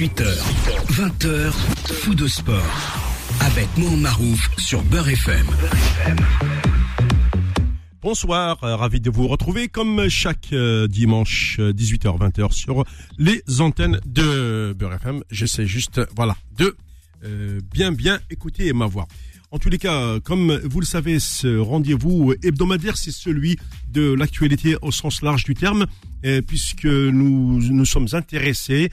18h, 20h, fou de sport. Avec Mohamed Marouf sur Beurre FM. Bonsoir, euh, ravi de vous retrouver comme chaque euh, dimanche 18h-20h euh, sur les antennes de Beurre FM. J'essaie juste, voilà, de bien bien écouter ma voix. En tous les cas, comme vous le savez, ce rendez-vous hebdomadaire, c'est celui de l'actualité au sens large du terme, puisque nous nous sommes intéressés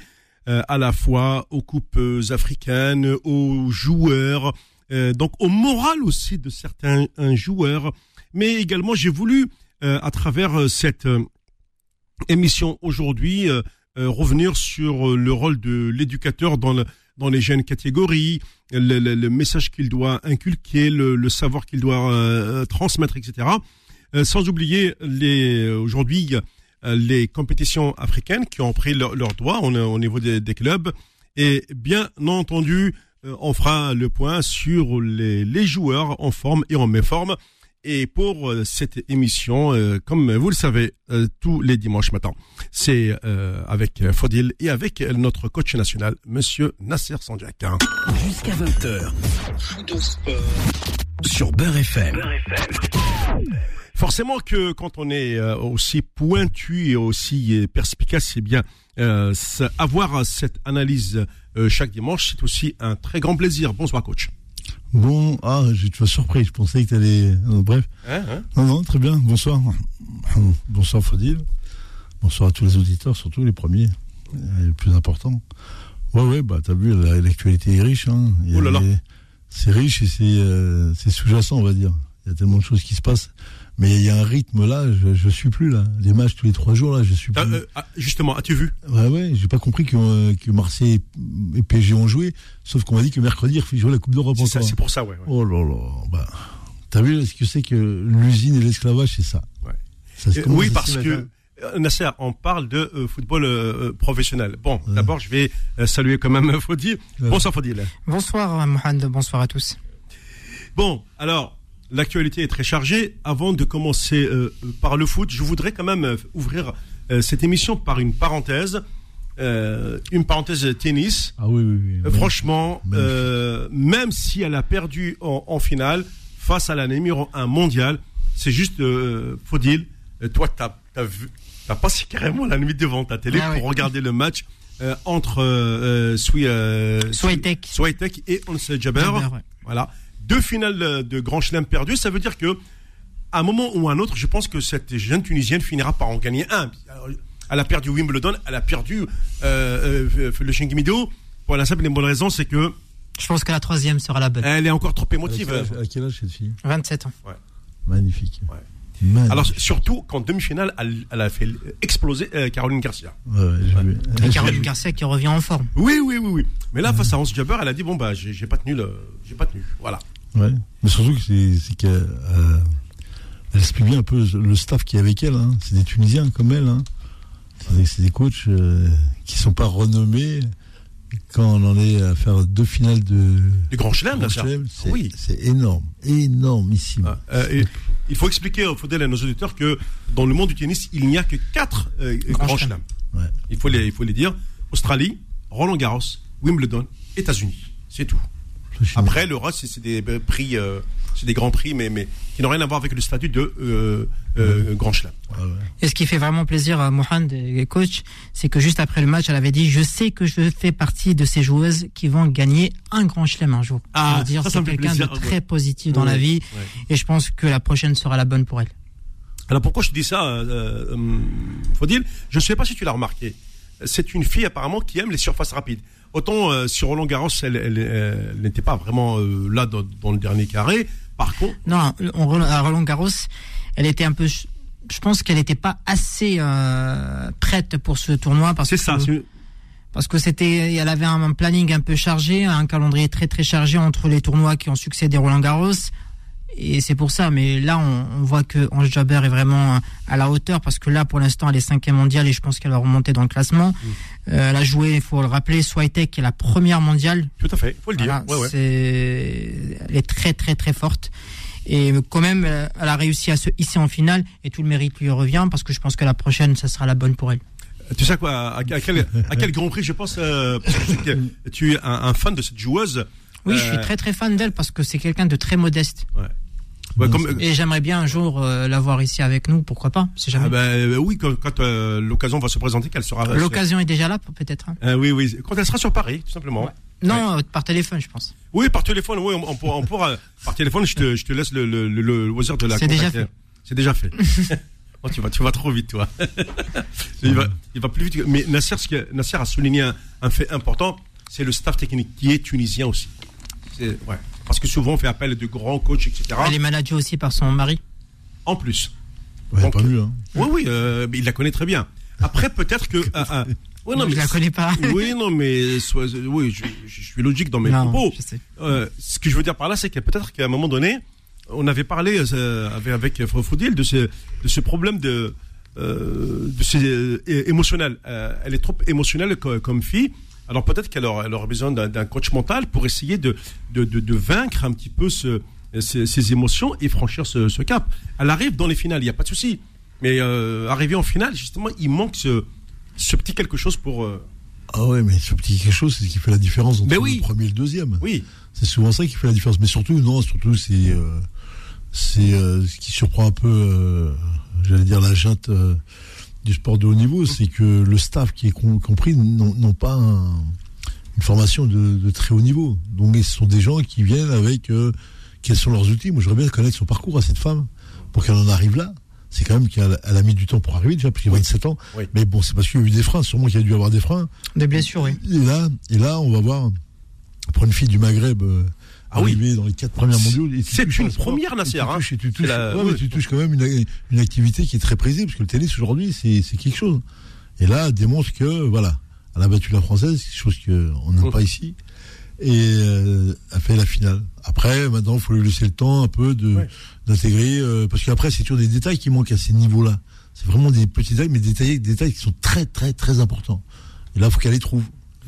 à la fois aux coupes africaines, aux joueurs, donc au moral aussi de certains joueurs mais également j'ai voulu, euh, à travers euh, cette euh, émission aujourd'hui, revenir sur le rôle de l'éducateur dans, le, dans les jeunes catégories, le, le, message qu'il doit inculquer, le, le savoir qu'il doit transmettre, etc. sans oublier les aujourd'hui les compétitions africaines qui ont pris leur, leur droit au, au niveau des, clubs. Et bien entendu, on fera le point sur les, les joueurs en forme et en méforme. Et pour euh, cette émission, euh, comme vous le savez, euh, tous les dimanches matins, c'est avec Fodil et avec notre coach national, Monsieur Nasser Sandiak. Jusqu'à 20h, sur Beurre FM. Forcément que quand on est aussi pointu et aussi perspicace, c'est bien avoir cette analyse chaque dimanche, c'est aussi un très grand plaisir. Bonsoir coach. Bon, ah, tu m'as surpris, je pensais que tu allais. bref. Hein, hein non, non, très bien, bonsoir. Bonsoir Fodil. Bonsoir à tous les auditeurs, surtout les premiers, les plus importants. Ouais, ouais, bah, t'as vu, l'actualité est riche. Hein. oh là là. C'est riche et euh, c'est sous-jacent, on va dire. Il y a tellement de choses qui se passent. Mais il y a un rythme là, je, je suis plus là. Les matchs tous les trois jours là, je suis plus. Euh, ah, justement, as-tu vu? Ouais, ouais, j'ai pas compris que, euh, que Marseille et PSG ont joué, sauf qu'on m'a dit que mercredi il jouer la Coupe d'Europe encore. C'est pour ça, ouais, ouais. Oh là là, bah, t'as vu ce que c'est que l'usine et l'esclavage, c'est ça? Ouais. ça euh, oui, parce que. Nasser, on parle de football professionnel. Bon, d'abord, je vais saluer quand même Fodil. Bonsoir Fodil. Bonsoir Mohamed, bonsoir à tous. Bon, alors, l'actualité est très chargée. Avant de commencer euh, par le foot, je voudrais quand même euh, ouvrir euh, cette émission par une parenthèse. une parenthèse tennis. Ah oui, oui, oui. franchement, même si elle a perdu en, finale face à la numéro 1 mondiale, c'est juste, Faudil, toi, tu as, vu, t'as passé carrément la nuit devant ta télé ah pour regarder le match entre euh, Swiatek et Ons Jabber. Voilà deux finales de Grand Chelem perdues, ça veut dire que à un moment ou à un autre, je pense que cette jeune Tunisienne finira par en gagner un. Elle a perdu Wimbledon, elle a perdu euh, euh, le Shingimido. Pour la simple et bonne raison, c'est que. Je pense que la troisième sera la bonne. Elle est encore trop émotive. À quel âge, cette fille? 27 ans. Ouais. Magnifique. Alors surtout qu'en demi-finale, elle, a fait exploser euh, Caroline Garcia. Ouais, Caroline Garcia qui revient en forme. Oui, oui, oui, oui. Mais là, face à Hans Jabber, elle a dit bon bah j'ai pas tenu le, j'ai pas tenu. Voilà. Ouais. Mais surtout que c'est qu'elle euh, elle explique bien un peu le staff qui est avec elle. Hein. C'est des Tunisiens comme elle. Hein. C'est des, coachs euh, qui sont pas renommés. Quand on en est à faire deux finales de du Grand Chelem, c'est oui. c'est énorme, énormissime. Ah, euh, il faut expliquer, Faudel à nos auditeurs que dans le monde du tennis, il n'y a que quatre euh, Grands Chelems. Ouais. Il faut les, il faut les dire. Australie, Roland Garros, Wimbledon, États-Unis, c'est tout. Après, le reste, c'est des euh, prix, euh, c'est des grands prix, mais, mais qui n'ont rien à voir avec le statut de euh, grand chelem. Et ce qui fait vraiment plaisir à Mohamed, et coach, c'est que juste après le match, elle avait dit Je sais que je fais partie de ces joueuses qui vont gagner un grand chelem un jour. Ah, dire, c'est quelqu'un de très positif dans la vie, et je pense que la prochaine sera la bonne pour elle. Alors pourquoi je dis ça, euh, Faudil Je ne sais pas si tu l'as remarqué. C'est une fille apparemment qui aime les surfaces rapides. Autant euh, sur Roland Garros, elle, n'était pas vraiment euh, là dans, le dernier carré. Par contre, non, à Roland Garros, elle était un peu. Je pense qu'elle n'était pas assez euh, prête pour ce tournoi parce c'est ça. Parce que c'était, elle avait un planning un peu chargé, un calendrier très très chargé entre les tournois qui ont succédé Roland Garros, et c'est pour ça. Mais là, on, voit que Ange Jabber est vraiment à la hauteur parce que là, pour l'instant, elle est cinquième mondiale et je pense qu'elle va remonter dans le classement. Mm. Euh, elle a joué, il faut le rappeler, Swiatek qui est la première mondiale. Tout à fait, il faut le dire. Elle est très très très forte. Et quand même, elle a réussi à se hisser en finale et tout le mérite lui revient parce que je pense que la prochaine, ça sera la bonne pour elle. Tu sais quoi à, à quel, à quel Grand Prix je pense euh, parce que Tu es un, un fan de cette joueuse. Oui, je Euh, suis très très fan d'elle parce que c'est quelqu'un de très modeste. Ouais, comme, Et j'aimerais bien un jour euh, la voir ici avec nous, pourquoi pas, si jamais. ah ben, euh, oui, quand, quand, euh, l'occasion va se présenter, qu'elle sera. L'occasion est déjà là, peut-être. hein. Euh, oui, oui. Quand elle sera sur Paris, tout simplement. Ouais. Non, euh, par téléphone, je pense. Oui, par téléphone, oui, on, on pourra, on pourra- par téléphone, je te, je te laisse le, le, le, le loisir de la C'est déjà fait. C'est déjà fait. oh, tu vas, tu vas trop vite, toi. il, va, il va plus vite. que- Mais Nasser, ce que, Nasser a souligné un, un fait important, c'est le staff technique qui est tunisien aussi. C'est, ouais. Parce que souvent, on fait appel à de grands coachs, etc. Elle est managée aussi par son mari. En plus. Ouais, Donc, pas mieux. Hein. Oui, oui, euh, il la connaît très bien. Après, peut-être que. ah, ah, ouais, non, je mais la connais pas. Oui, non, mais soit- oui, je, je suis logique dans mes Non, propos. je sais. Euh, ce que je veux dire par là, c'est que peut-être qu'à un moment donné, on avait parlé euh, avec, avec de ce, de ce problème de, euh, de euh, émotionnel. Euh, elle est trop émotionnelle co- comme fille. Alors peut-être qu'elle aura, besoin d'un coach mental pour essayer de, de, de, de vaincre un petit peu ce, ces, ces émotions et franchir ce, ce cap. Elle arrive dans les finales, il n'y a pas de souci. Mais euh, arriver en finale, justement, il manque ce, ce petit quelque chose pour. euh, Ah ouais, mais ce petit quelque chose, c'est ce qui fait la différence entre oui. le premier et le deuxième. oui, C'est souvent ça qui fait la différence. Mais surtout, non, surtout, c'est euh, c'est euh, ce qui surprend un peu, j'allais dire, la junte du sport de haut niveau, c'est que le staff qui est com- compris n'ont pas un- une formation de, de très haut niveau. Donc, ce sont des gens qui viennent avec euh, quels sont leurs outils. Moi, j'aimerais bien connaître son parcours à cette femme pour qu'elle en arrive là. C'est quand même qu'elle elle a mis du temps pour arriver déjà, parce qu'il a 27 ans. Oui. Mais bon, c'est parce qu'il y a eu des freins. Sûrement qu'il y a dû avoir des freins. Des blessures, oui. Et là, et là, on va voir pour une fille du Maghreb euh, Ah oui. dans les quatre premières mondiaux. C'est une sport, première, Nasser, Tu hein. tu touches, la- ouais, oui. mais tu touches quand même une, une activité qui est très prisée, parce que le tennis aujourd'hui, c'est quelque chose. Et là, démontre que voilà, elle a battu la française, chose qu'on n'aime Mhm. pas ici, et euh, a fait la finale. Après, maintenant, il faut lui laisser le temps un peu Ouais. d'intégrer, euh, parce qu'après, c'est toujours des détails qui manquent à ces niveaux-là. C'est vraiment des petits détails, mais des détails, des détails qui sont très, très, très importants. Et là, il faut qu'elle les trouve.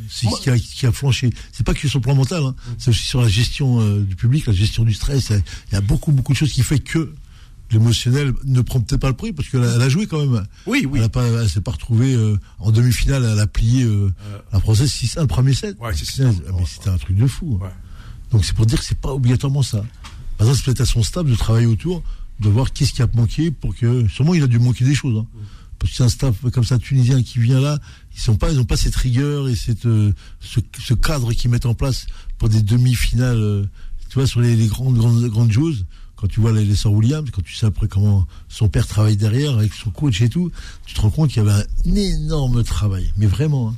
C'est ce qui a, qui a flanché. C'est pas que sur le plan mental, hein. c'est aussi sur la gestion euh, du public, la gestion du stress. Il y a beaucoup, beaucoup de choses qui fait que l'émotionnel ne prend peut-être pas le prix, parce qu'elle a, elle a joué quand même. oui, oui. Elle a pas, elle s'est pas retrouvée euh, en demi-finale, elle a plié euh, la française 6-1 le premier set. Ouais, c'est mais c'était un truc de fou. hein. Ouais. Donc c'est pour dire que c'est pas obligatoirement ça. Par exemple, c'est peut-être à son staff de travailler autour, de voir qu'est-ce qui a manqué pour que. Sûrement, il a dû manquer des choses. Hein. Parce que c'est un staff comme ça tunisien qui vient là, ils sont pas, ils ont pas cette rigueur et cette, euh, ce, cadre qu'ils mettent en place pour des demi-finales. euh, tu vois, sur les, grandes, grandes, grandes. Quand tu vois les, les sœurs Williams, quand tu sais après comment son père travaille derrière avec son coach et tout, tu te rends compte qu'il y avait un énorme travail. Mais vraiment. hein.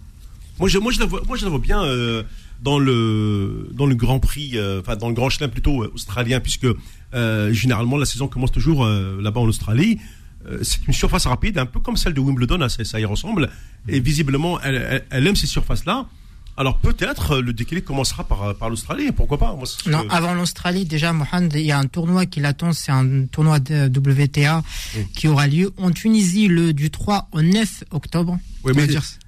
Moi, je, moi, je la vois, bien euh, dans le dans le Grand Prix, enfin dans le Grand Chelem plutôt australien, puisque généralement la saison commence toujours là-bas en Australie. Euh, c'est une surface rapide, un peu comme celle de Wimbledon, hein, ça, y ressemble. Et visiblement, elle, elle aime ces surfaces-là. Alors peut-être euh, le décalé commencera par, par l'Australie, pourquoi pas moi, Non, que- avant l'Australie, déjà, Mohamed, il y a un tournoi qui l'attend, c'est un tournoi de WTA qui aura lieu en Tunisie le du 3 au 9 octobre. Oui, mais-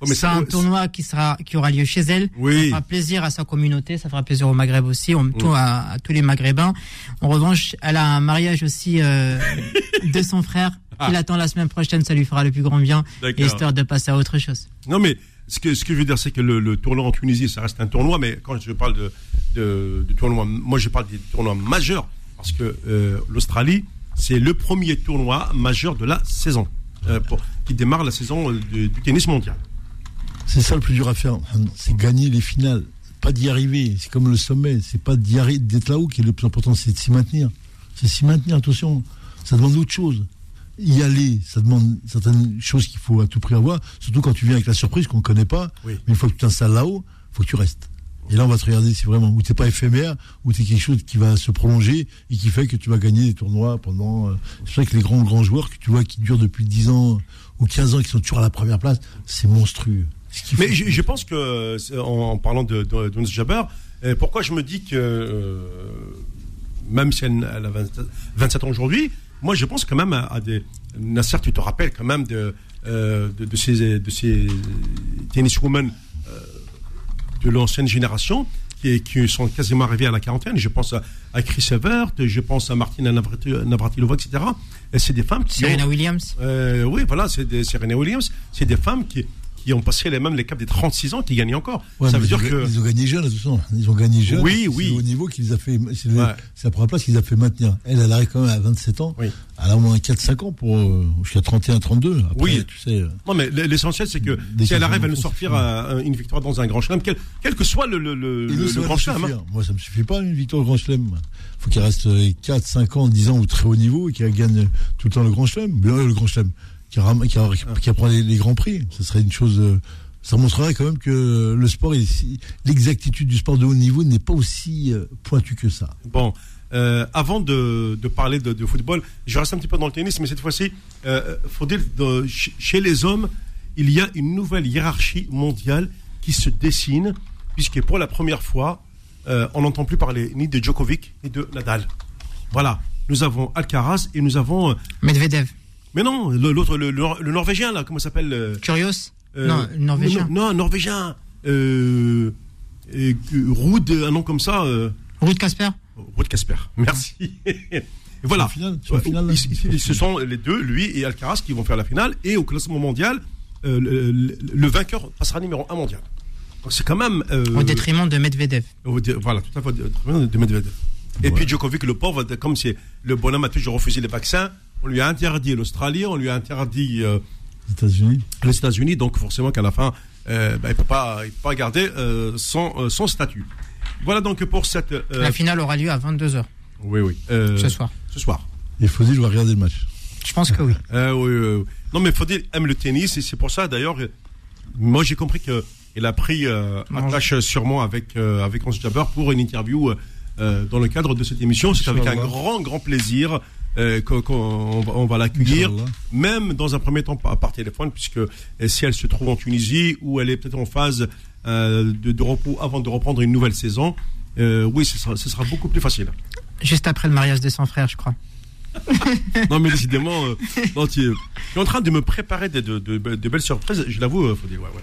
mais c'est un tournoi qui sera qui aura lieu chez elle. Oui. Ça fera plaisir à sa communauté, ça fera plaisir au Maghreb aussi, on, tout à, à tous les Maghrébins. En revanche, elle a un mariage aussi euh, de son frère qui Ah. l'attend la semaine prochaine, ça lui fera le plus grand bien, histoire de passer à autre chose. Non, mais ce que, je veux dire, c'est que le, tournoi en Tunisie, ça reste un tournoi, mais quand je parle de, tournoi, moi je parle des tournois majeurs, parce que euh, l'Australie, c'est le premier tournoi majeur de la saison, euh, qui démarre la saison euh, du, du tennis mondial. C'est ça le plus dur à faire, c'est gagner les finales, pas d'y arriver. C'est comme le sommet, c'est pas d'y arriver, d'être là-haut qui est le plus important, c'est de s'y maintenir. C'est s'y maintenir, attention. Ça demande autre chose. Y aller, ça demande certaines choses qu'il faut à tout prix avoir, surtout quand tu viens avec la surprise qu'on ne connaît pas. Oui. Mais une fois que tu t'installes là-haut, faut que tu restes. Et là, on va te regarder si vraiment, ou t'es pas éphémère, ou t'es quelque chose qui va se prolonger et qui fait que tu vas gagner des tournois pendant. euh, c'est vrai que les grands, grands joueurs que tu vois qui durent depuis 10 ans ou 15 ans, qui sont toujours à la première place, c'est monstrueux. Ce Mais je, je pense que, euh, en, parlant de, de, Jabbar, euh, pourquoi je me dis que, euh, même si elle, elle a 20 27 ans aujourd'hui, moi je pense quand même à, à des. Nasser, tu te rappelles quand même de, euh, de, de ces, de ces tenniswomen euh, de l'ancienne génération qui, qui sont quasiment arrivées à la quarantaine. Je pense à, à Chris Evert, je pense à Martina Navrati- Navratilova, etc. Et c'est des femmes qui. Serena Williams. euh, oui, voilà, c'est Serena Williams, c'est des femmes qui, qui ont passé les mêmes les caps des 36 ans, qui gagnent encore. Ouais, ça veut dire ils, ont- que ils ont gagné jeune, de toute façon. Ils ont gagné jeune. Oui, oui. haut niveau qui les a fait. C'est Ouais. la première place qu'ils a fait maintenir. Elle, elle arrive quand même à 27 ans. Oui. Elle a au moins 4-5 ans pour euh, jusqu'à 31, 32. Après, Oui. tu sais. euh, non mais l'essentiel c'est que Dès si elle qu'ils arrive à nous sortir à- à une victoire dans un grand chelem, quel, quel que soit le, nous, grand chelem. hein. Moi, ça me suffit pas une victoire au Grand Chelem. faut qu'il reste 4, 5 ans, 10 ans au très haut niveau et qu'elle gagne tout le temps le Grand Chelem. Bien, le Grand Chelem. Qui, ram- qui, qui apprend les, les grands prix. Ce serait une chose. euh, ça montrerait quand même que le sport, l'exactitude du sport de haut niveau n'est pas aussi euh, pointue que ça. Bon, euh, avant de, de parler de, de football, je reste un petit peu dans le tennis, mais cette fois-ci, euh, faut dire, de- ch- chez les hommes, il y a une nouvelle hiérarchie mondiale qui se dessine, puisque pour la première fois, euh, on n'entend plus parler ni de Djokovic ni de Nadal. Voilà, nous avons Alcaraz et nous avons... euh, Medvedev. Mais non, le- l'autre, le, le- le Norvégien, là, comment ça s'appelle euh, Curios euh, Non, Norvégien. Non, non, Norvégien. Euh, et, Ruud, un nom comme ça... euh, Ruud Casper Ruud Casper. Merci. Et voilà. Sur la finale, Ouais, ils- ils- ce sont les deux, lui et Alcaraz, qui vont faire la finale. Et au classement mondial, euh, le, vainqueur passera numéro 1 mondial. C'est quand même. euh, au détriment de Medvedev. Voilà, tout à fait. au détriment de Medvedev. Et Ouais. puis Djokovic, le pauvre, comme c'est le bonhomme a toujours refusé les vaccins, on lui a interdit l'Australie, on lui a interdit euh, Les États-Unis. les États-Unis, donc forcément qu'à la fin, euh, bah, il ne peut, pas- il peut pas garder euh, son, euh, son statut. Voilà donc pour cette. euh, La finale aura lieu à 22h oui, oui. euh, ce soir. Ce soir. Il faut dire, je vais regarder le match. Je pense que oui. Euh, oui, oui, oui. Non, mais Faudil aime le tennis et c'est pour ça d'ailleurs. Moi, j'ai compris que il a pris euh, attache sûrement avec euh, avec Hans Jabber pour une interview dans le cadre de cette émission. C'est avec un grand grand plaisir euh, qu'on on va, on va l'accueillir, même dans un premier temps par, par téléphone, puisque euh, si elle se trouve en Tunisie ou elle est peut-être en phase euh, de, de repos avant de reprendre une nouvelle saison. euh, oui, ce sera, ce sera beaucoup plus facile. Juste après le mariage de son frère, je crois. Non, mais décidément, euh, non, tu es, tu es en train de me préparer de, de- de- de belles surprises, je l'avoue, euh, faut dire, ouais, ouais.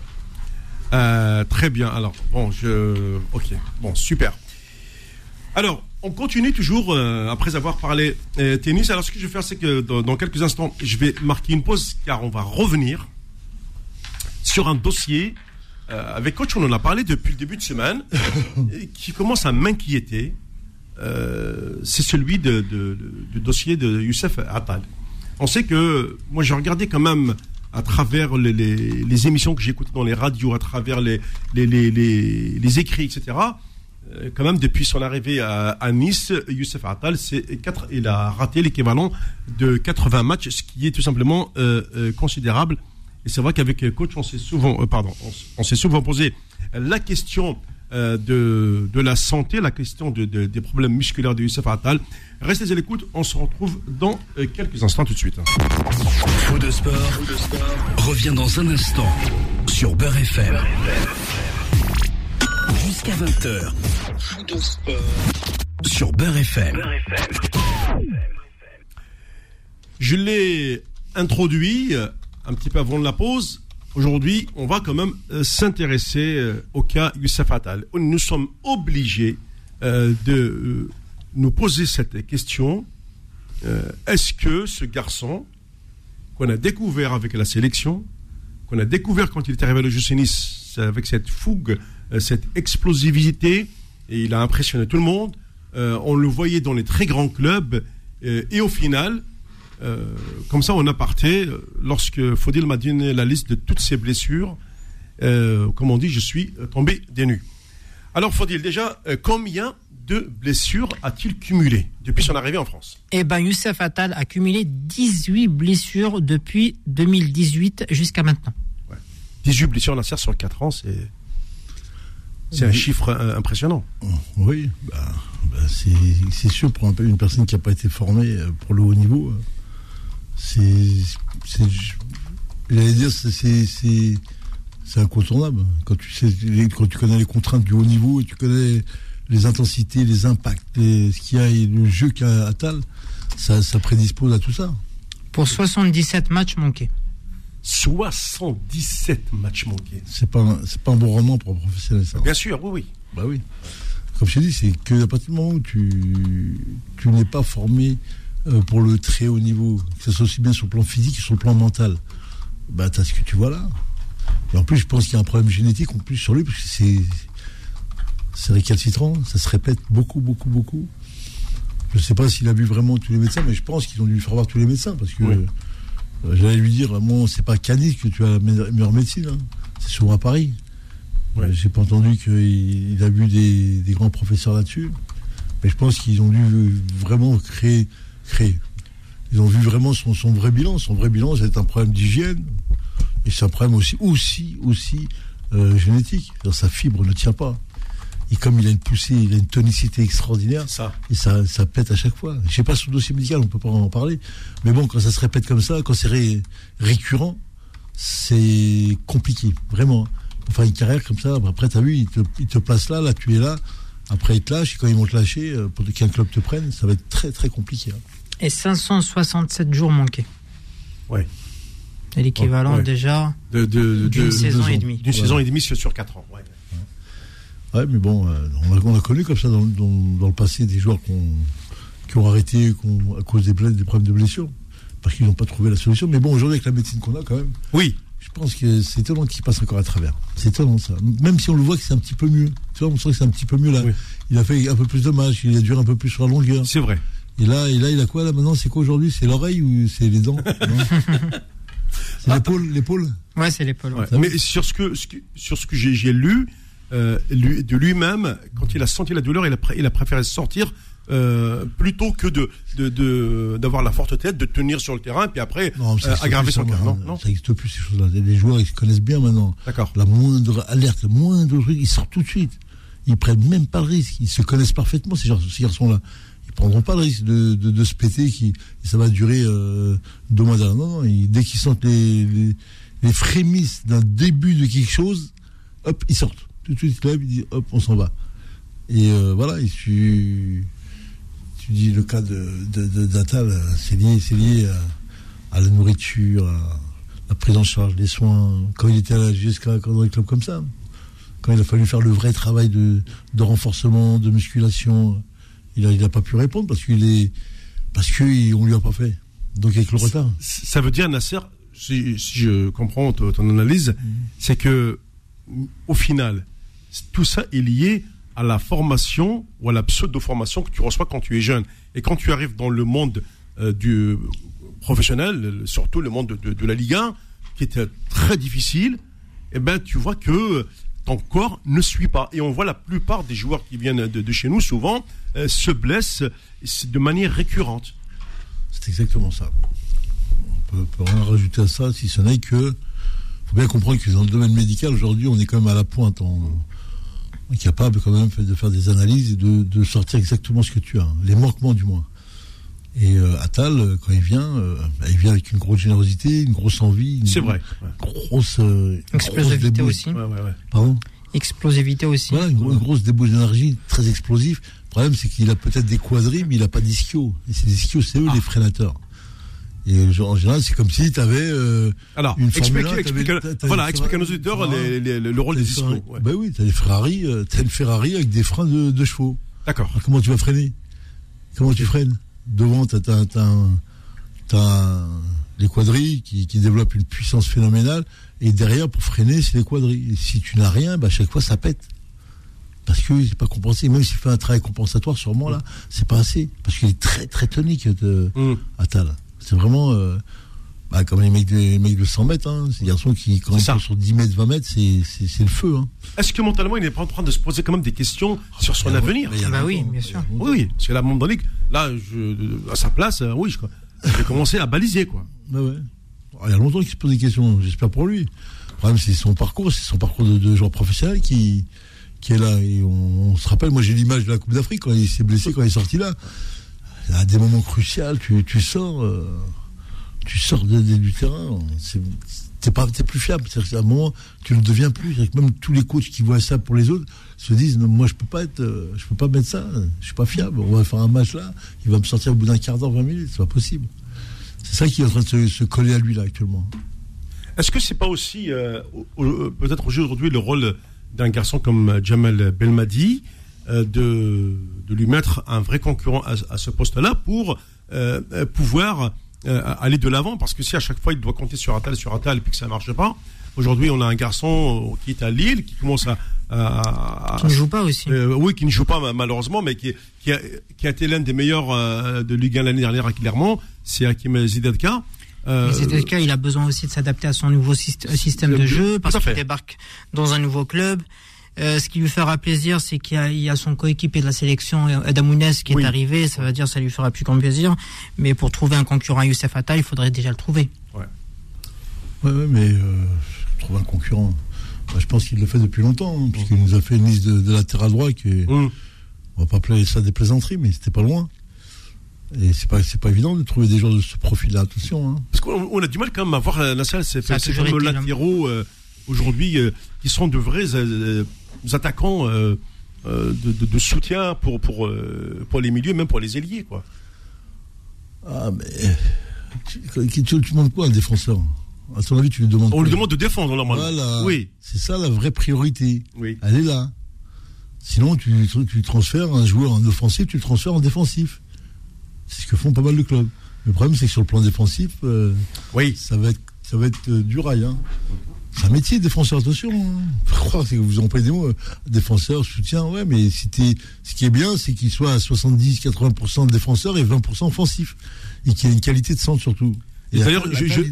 Euh, très bien, alors, bon, je. Ok, bon, super. Alors, on continue toujours, euh, après avoir parlé euh, tennis. Alors, ce que je vais faire, c'est que dans, dans quelques instants, je vais marquer une pause, car on va revenir sur un dossier euh, avec coach, on en a parlé depuis le début de semaine, et qui commence à m'inquiéter. Euh, c'est celui de, de- de- du dossier de Youssef Attal. On sait que moi j'ai regardé quand même à travers les, les- les émissions que j'écoutais dans les radios, à travers les, les, les, les- les écrits, etc. euh, Quand même, depuis son arrivée à, Nice, Youssef Attal, quatre, il a raté l'équivalent de 80 matchs, ce qui est tout simplement euh, euh, considérable. Et c'est vrai qu'avec coach, on s'est souvent, pardon, on, s'est souvent posé la question de, de la santé, la question de, de- des problèmes musculaires de Youssef Attal. Restez à l'écoute, on se retrouve dans quelques instants tout de suite. Faux de sport, revient dans un instant sur Beurre FM. Jusqu'à 20h. Faux de sport sur Beurre FM. Je l'ai introduit euh, un petit peu avant la pause. Aujourd'hui, on va quand même euh, s'intéresser euh, au cas Youssef Attal. Nous sommes obligés euh, de nous poser cette question. Est-ce que ce garçon qu'on a découvert avec la sélection, qu'on a découvert quand il est arrivé à l'OGC Nice, avec cette fougue, euh, cette explosivité, et il a impressionné tout le monde, euh, on le voyait dans les très grands clubs, euh, et au final, euh, comme ça, on a parté, euh, lorsque Faudil m'a donné la liste de toutes ses blessures, euh, comme on dit, je suis euh, tombé des nues. Alors, Faudil, déjà, euh, combien de blessures a-t-il cumulé depuis son arrivée en France? Eh ben, Youssef Attal a cumulé 18 blessures depuis 2018 jusqu'à maintenant. 18 blessures Nasser sur 4 ans, c'est c'est un chiffre euh, impressionnant. Oui, bah, bah, c'est sûr pour un une personne qui n'a pas été formée euh, pour le haut niveau. euh, C'est, j'allais dire, c'est- incontournable. Quand tu sais, les- quand tu connais les contraintes du haut niveau et tu connais les intensités, les impacts, les- ce qu'il y a et le jeu qu'a Attal, ça, ça prédispose à tout ça. Pour 77 matchs manqués. 77 matchs manqués. C'est pas, un- c'est pas un bon rendement pour un professionnel. Ça. Bien sûr, oui, oui. Bah oui. Comme je t'ai dit, c'est que à partir du moment où tu, tu n'es pas formé euh, pour le très haut niveau, que ce soit aussi bien sur le plan physique que sur le plan mental, bah t'as ce que tu vois là. Et en plus, je pense qu'il y a un problème génétique en plus sur lui, parce que c'est c'est récalcitrant, ça se répète beaucoup, beaucoup, beaucoup. Je ne sais pas s'il a vu vraiment tous les médecins, mais je pense qu'ils ont dû lui faire voir tous les médecins, parce que Oui. euh, j'allais lui dire, moi, c'est pas à Canis que tu as la me- meilleure médecine, hein. c'est souvent à Paris. Ouais. Euh, J'ai pas entendu qu'il il a vu des, des grands professeurs là-dessus, mais je pense qu'ils ont dû vraiment créer, créer. Ils ont vu vraiment son, son vrai bilan. Son vrai bilan, c'est un problème d'hygiène, et c'est un problème aussi, aussi, aussi euh, génétique. Sa fibre ne tient pas. Et comme il a une poussée, il a une tonicité extraordinaire, Ça. et ça, ça pète à chaque fois. Je sais pas sur le dossier médical, on peut pas en parler. Mais bon, quand ça se répète comme ça, quand c'est ré- récurrent, c'est compliqué, vraiment. Enfin, une carrière comme ça, après, t'as vu, il te, il te place là, là, tu es là. Après, il te lâche, et quand ils vont te lâcher, euh, pour qu'un club te prenne, ça va être très, très compliqué. hein. Et 567 jours manqués. Ouais. C'est l'équivalent Ouais. déjà De, de, d'une de- saison et demie. D'une Ouais. saison et demie sur sur quatre ans. Ouais. Ouais, mais bon, euh, on, a, on a connu comme ça dans, dans- dans le passé des joueurs qu'on- qui ont arrêté à cause des, des problèmes de blessures, parce qu'ils n'ont pas trouvé la solution. Mais bon, aujourd'hui, avec la médecine qu'on a quand même, Oui. je pense que c'est étonnant qu'il passe encore à travers. C'est étonnant ça. Même si on le voit que c'est un petit peu mieux. Tu vois, on sent que c'est un petit peu mieux là. Oui. Il a fait un peu plus de matchs, il a duré un peu plus sur la longueur. C'est vrai. Et là, et là, il a quoi là maintenant? C'est quoi aujourd'hui? C'est l'oreille ou c'est les dents? C'est l'épaule, l'épaule? Ouais, c'est l'épaule. Ouais. Mais sur ce que, ce que- sur ce que j'ai j'ai lu, euh, lui- de lui-même, quand il a senti la douleur, il a, il a préféré sortir euh, plutôt que de de- de- d'avoir la forte tête, de tenir sur le terrain, puis après Non, euh, aggraver son cas. hein. Non, non. Ça n'existe plus ces choses-là. Les joueurs, ils se connaissent bien maintenant. D'accord. La moindre alerte, le moindre truc, ils sortent tout de suite. Ils prennent même pas le risque. Ils se connaissent parfaitement, ces, gar- ces garçons-là. Ils prendront pas le risque de, de, se péter, qui, ça va durer euh, deux mois. Non, non, ils- dès qu'ils sentent les, les, les frémisses d'un début de quelque chose, hop, ils sortent. Tout de suite, se lèvent, ils disent, hop, on s'en va. Et euh, voilà, et tu, tu dis le cas de, de, de- d'Atal, c'est lié, c'est lié à, à la nourriture, à la prise en charge des soins. Quand il était jusqu'à dans les clubs comme ça, quand il a fallu faire le vrai travail de, de renforcement, de musculation, il a, il a pas pu répondre parce qu'il est, parce qu'on lui a pas fait. Donc avec le retard. Ça veut dire, Nasser, si, si je comprends ton, ton analyse, c'est que au final, tout ça est lié à la formation ou à la pseudo-formation que tu reçois quand tu es jeune. Et quand tu arrives dans le monde euh, du professionnel, surtout le monde de, la Ligue 1, qui était très difficile, eh ben, tu vois que ton corps ne suit pas. Et on voit la plupart des joueurs qui viennent de, chez nous, souvent, euh, se blessent de manière récurrente. C'est exactement ça. On peut, rien rajouter à ça si ce n'est que faut bien comprendre que dans le domaine médical aujourd'hui on est quand même à la pointe. On est capable quand même de faire des analyses et de, de sortir exactement ce que tu as, les manquements du moins. Et euh, Attal, quand il vient, euh, bah, il vient avec une grosse générosité, une grosse envie, une C'est vrai. Ouais. grosse, euh, grosse Explosivité débauche- aussi. Ouais, ouais, ouais. Pardon? Explosivité aussi. voilà, une, gro- une grosse débauche d'énergie, très explosif. Le problème, c'est qu'il a peut-être des quadrilles, mais il n'a pas d'ischio. Et ces ischios, c'est eux Ah. les freinateurs. Et genre, en général, c'est comme si tu avais. Euh, Alors, Une explique, Formule 1, explique- voilà, explique à nos auditeurs le rôle des ouais. Ben oui, t'as des Ferrari, euh, t'as une Ferrari avec des freins de, de chevaux. D'accord. Alors, comment tu vas freiner? Comment tu freines? Devant, t'as, un- les quadrilles qui, qui développent une puissance phénoménale. Et derrière, pour freiner, c'est les quadrilles. Et si tu n'as rien, bah, à chaque fois, ça pète. Parce que c'est pas compensé. Même s'il fait un travail compensatoire, sûrement, là, c'est pas assez. Parce qu'il est très, très tonique, de, Hum. Attal. C'est vraiment. euh, bah, comme les mecs de, les mecs de 100 mètres, hein. ces garçons qui, quand ils sont sur 10 mètres, 20 mètres, c'est, c'est, c'est le feu. Hein. Est-ce que mentalement, il n'est pas en train de se poser quand même des questions sur son avenir? Bah oui, bien sûr. Oui, oui. Parce que là, à un moment donné, là, je, à sa place, euh, oui, je, vais commencer à baliser, quoi. Ouais. Ah, Il y a longtemps qu'il se pose des questions, j'espère pour lui. Le problème, c'est son parcours, c'est son parcours de, de joueur professionnel qui, qui est là. Et on, on se rappelle, moi j'ai l'image de la Coupe d'Afrique quand il s'est blessé, quand il est sorti là. À des moments cruciaux, tu, tu sors, euh, tu sors du terrain. T'es pas, t'es plus fiable. C'est-à-dire qu'à un moment, tu ne deviens plus. Que même tous les coachs qui voient ça pour les autres se disent, moi je peux pas être, euh, je peux pas mettre ça. Je suis pas fiable. On va faire un match là, il va me sortir au bout d'un quart d'heure, 20 minutes. C'est pas possible. C'est ça qui est en train de se, coller à lui là actuellement. Est-ce que c'est pas aussi, euh, peut-être aujourd'hui, le rôle d'un garçon comme Jamal Belmadi de, de lui mettre un vrai concurrent à, à ce poste-là pour euh, euh, pouvoir euh, aller de l'avant parce que si à chaque fois il doit compter sur Atal, sur Atal et puis que ça marche pas. Aujourd'hui, on a un garçon qui est à Lille qui commence à, à, qui ne joue pas aussi. Euh, oui, qui ne joue pas malheureusement, mais qui, qui, a, qui a été l'un des meilleurs euh, de Ligue 1 l'année dernière à Clermont. C'est Hakim Zidedka. Euh, Zidedka, il a besoin aussi de s'adapter à son nouveau système de jeu parce qu'il débarque dans un nouveau club. Euh, ce qui lui fera plaisir, c'est qu'il y, y, a son coéquipier de la sélection, Adamounès, qui est arrivé. Ça veut dire ça lui fera plus grand plaisir. Mais pour trouver un concurrent à Youssef Atta, il faudrait déjà le trouver. Ouais, ouais, ouais mais euh, trouver un concurrent. Bah, je pense qu'il le fait depuis longtemps, hein, puisqu'il nous a fait une liste de, de latéral droit qui est, mmh. on va pas appeler ça des plaisanteries, mais c'était pas loin. Et c'est pas, c'est pas évident de trouver des gens de ce profil-là, attention. Hein. Parce qu'on a du mal quand même à voir la salle, c'est ces fameux latéraux euh, aujourd'hui euh, qui sont de vrais euh, attaquants euh, euh, de, de, de, soutien pour, pour, euh, pour les milieux, même pour les ailiers, quoi. Ah, mais. Tu, tu, tu demandes quoi un défenseur? À ton avis, tu lui demandes On lui demande de défendre, normalement. Voilà. Oui. C'est ça la vraie priorité. Oui. Elle est là. Sinon, tu, tu transfères un joueur en offensif, tu le transfères en défensif. C'est ce que font pas mal de clubs. Le problème, c'est que sur le plan défensif, euh, oui. ça va être, ça va être euh, du rail. Hein. C'est un métier, défenseur, attention. Hein. Que vous employez des mots, euh, défenseur, soutien, ouais, mais si ce qui est bien, c'est qu'il soit à 70-80% de défenseur et 20% offensif. Et qu'il ait une qualité de centre surtout. Et D'ailleurs, je, je,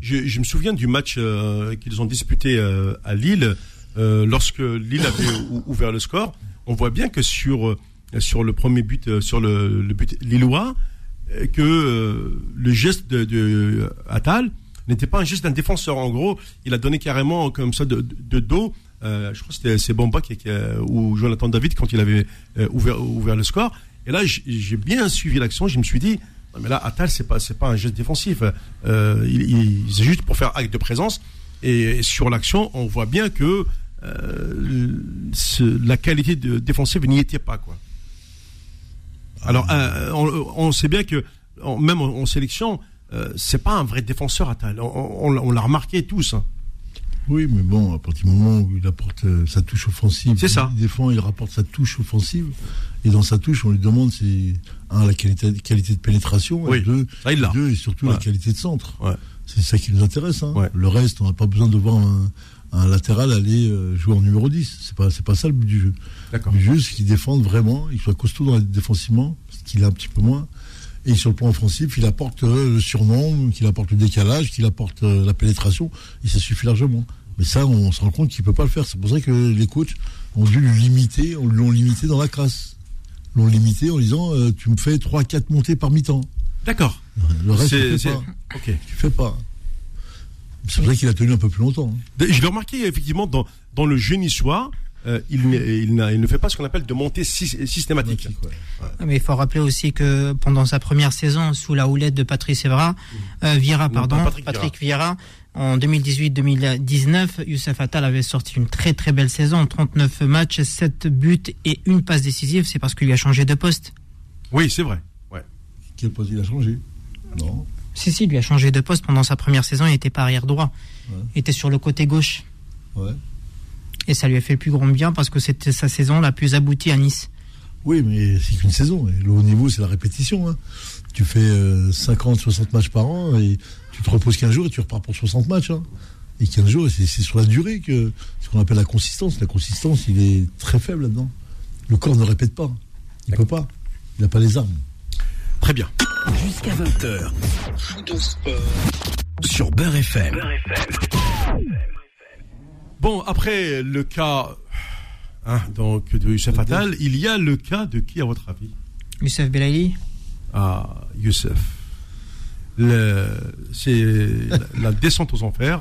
je, je, me souviens du match euh, qu'ils ont disputé euh, à Lille, euh, lorsque Lille avait ouvert le score. On voit bien que sur sur le premier but, sur le, le but lillois, que le geste de, de Attal n'était pas un geste d'un défenseur. En gros, il a donné carrément comme ça de, dos. Euh, je crois que c'était Bomba qui, qui, ou Jonathan David quand il avait euh, ouvert, le score. Et là, j'ai bien suivi l'action. Je me suis dit, mais là, Attal, c'est pas c'est pas un geste défensif. Euh, il, c'est juste pour faire acte de présence. Et, sur l'action, on voit bien que euh, la qualité de défensive n'y était pas quoi. Alors, euh, on, sait bien que même en sélection, euh, c'est pas un vrai défenseur, Attal. On, on, on l'a remarqué tous. Hein. Oui, mais bon, à partir du moment où il apporte euh, sa touche offensive, c'est ça. Il défend, il rapporte sa touche offensive, et dans sa touche, on lui demande c'est un la qualité, qualité de pénétration, oui. et deux, ça, il deux et surtout ouais. la qualité de centre. Ouais. C'est ça qui nous intéresse. Hein. Ouais. Le reste, on n'a pas besoin de voir un, un latéral aller euh, jouer en numéro 10. C'est pas c'est pas ça le but du jeu. Le jeu, c'est qu'il défende vraiment, il soit costaud dans les défensivement, ce qu'il a un petit peu moins. Et sur le plan offensif, il apporte euh, le surnom, qu'il apporte le décalage, qu'il apporte euh, la pénétration, et ça suffit largement. Mais ça, on se rend compte qu'il peut pas le faire. C'est pour ça que les coachs ont dû le limiter, on l'ont limité dans la classe. L'ont limité en disant euh, tu me fais 3-4 montées par mi-temps. D'accord. Le reste, tu fais pas. Okay. Tu fais pas. C'est pour ça qu'il a tenu un peu plus longtemps. Hein. Je l'ai remarqué effectivement dans, dans le jeu niçois. Euh, il, il, il, ne fait pas ce qu'on appelle de montée systématique. Ouais. Ouais. Mais il faut rappeler aussi que pendant sa première saison sous la houlette de Patrice Evra, mmh. euh, Vieira, pardon, non, Patrick, Patrick Vieira, en 2018-2019, Youssef Attal avait sorti une très très belle saison, 39 matchs, 7 buts et une passe décisive. C'est parce qu'il lui a changé de poste. Oui, c'est vrai. Ouais. Quel poste il a changé? Non. Si, si, il lui a changé de poste pendant sa première saison. Il n'était pas arrière droit. Ouais. Il était sur le côté gauche. Ouais. Et ça lui a fait le plus grand bien parce que c'était sa saison la plus aboutie à Nice. Oui, mais c'est qu'une saison. Et le haut niveau, c'est la répétition. Hein. Tu fais euh, 50, 60 matchs par an et tu te reposes 15 jours et tu repars pour 60 matchs. Hein. Et 15 jours, c'est sur la durée que ce qu'on appelle la consistance. La consistance, il est très faible là-dedans. Le corps ne répète pas. Il peut pas. Il n'a pas les armes. Très bien. Jusqu'à 20h. Sur Beurre FM. Beurre FM. Bon, après le cas hein, donc, de Youssef Attal, il y a le cas de qui, à votre avis? Youssef Belaïli Ah, Youssef. C'est la, la, descente aux enfers.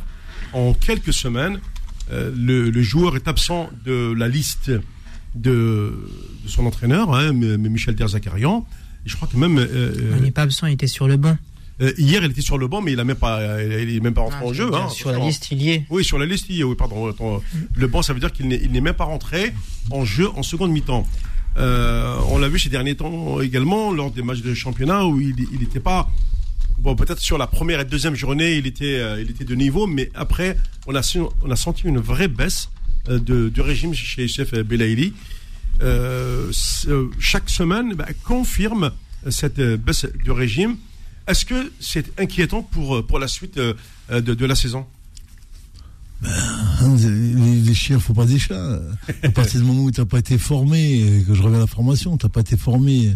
En quelques semaines, euh, le, le, joueur est absent de la liste de, de son entraîneur, hein, Michel Derzakarian. Je crois que même. Euh, il n'est pas absent, il était sur le banc. Euh, hier, il était sur le banc, mais il a même pas, il est même pas rentré ah, en jeu. Hein, sur la liste, il y est. Oui, sur la liste, il y est. Oui, pardon. Attends, le banc, ça veut dire qu'il n'est même pas rentré en jeu en seconde mi-temps. Euh, on l'a vu ces derniers temps également lors des matchs de championnat où il n'était pas. Bon, peut-être sur la première et deuxième journée, il était, euh, il était de niveau, mais après, on a, on a senti une vraie baisse euh, de, de régime chez chef Belaïli. Euh, chaque semaine bah, confirme cette baisse de régime. Est-ce que c'est inquiétant pour, pour la suite de, de la saison? Hein, les, les, chiens faut pas des chats. À partir du moment où tu n'as pas été formé, que je reviens à la formation, tu n'as pas été formé,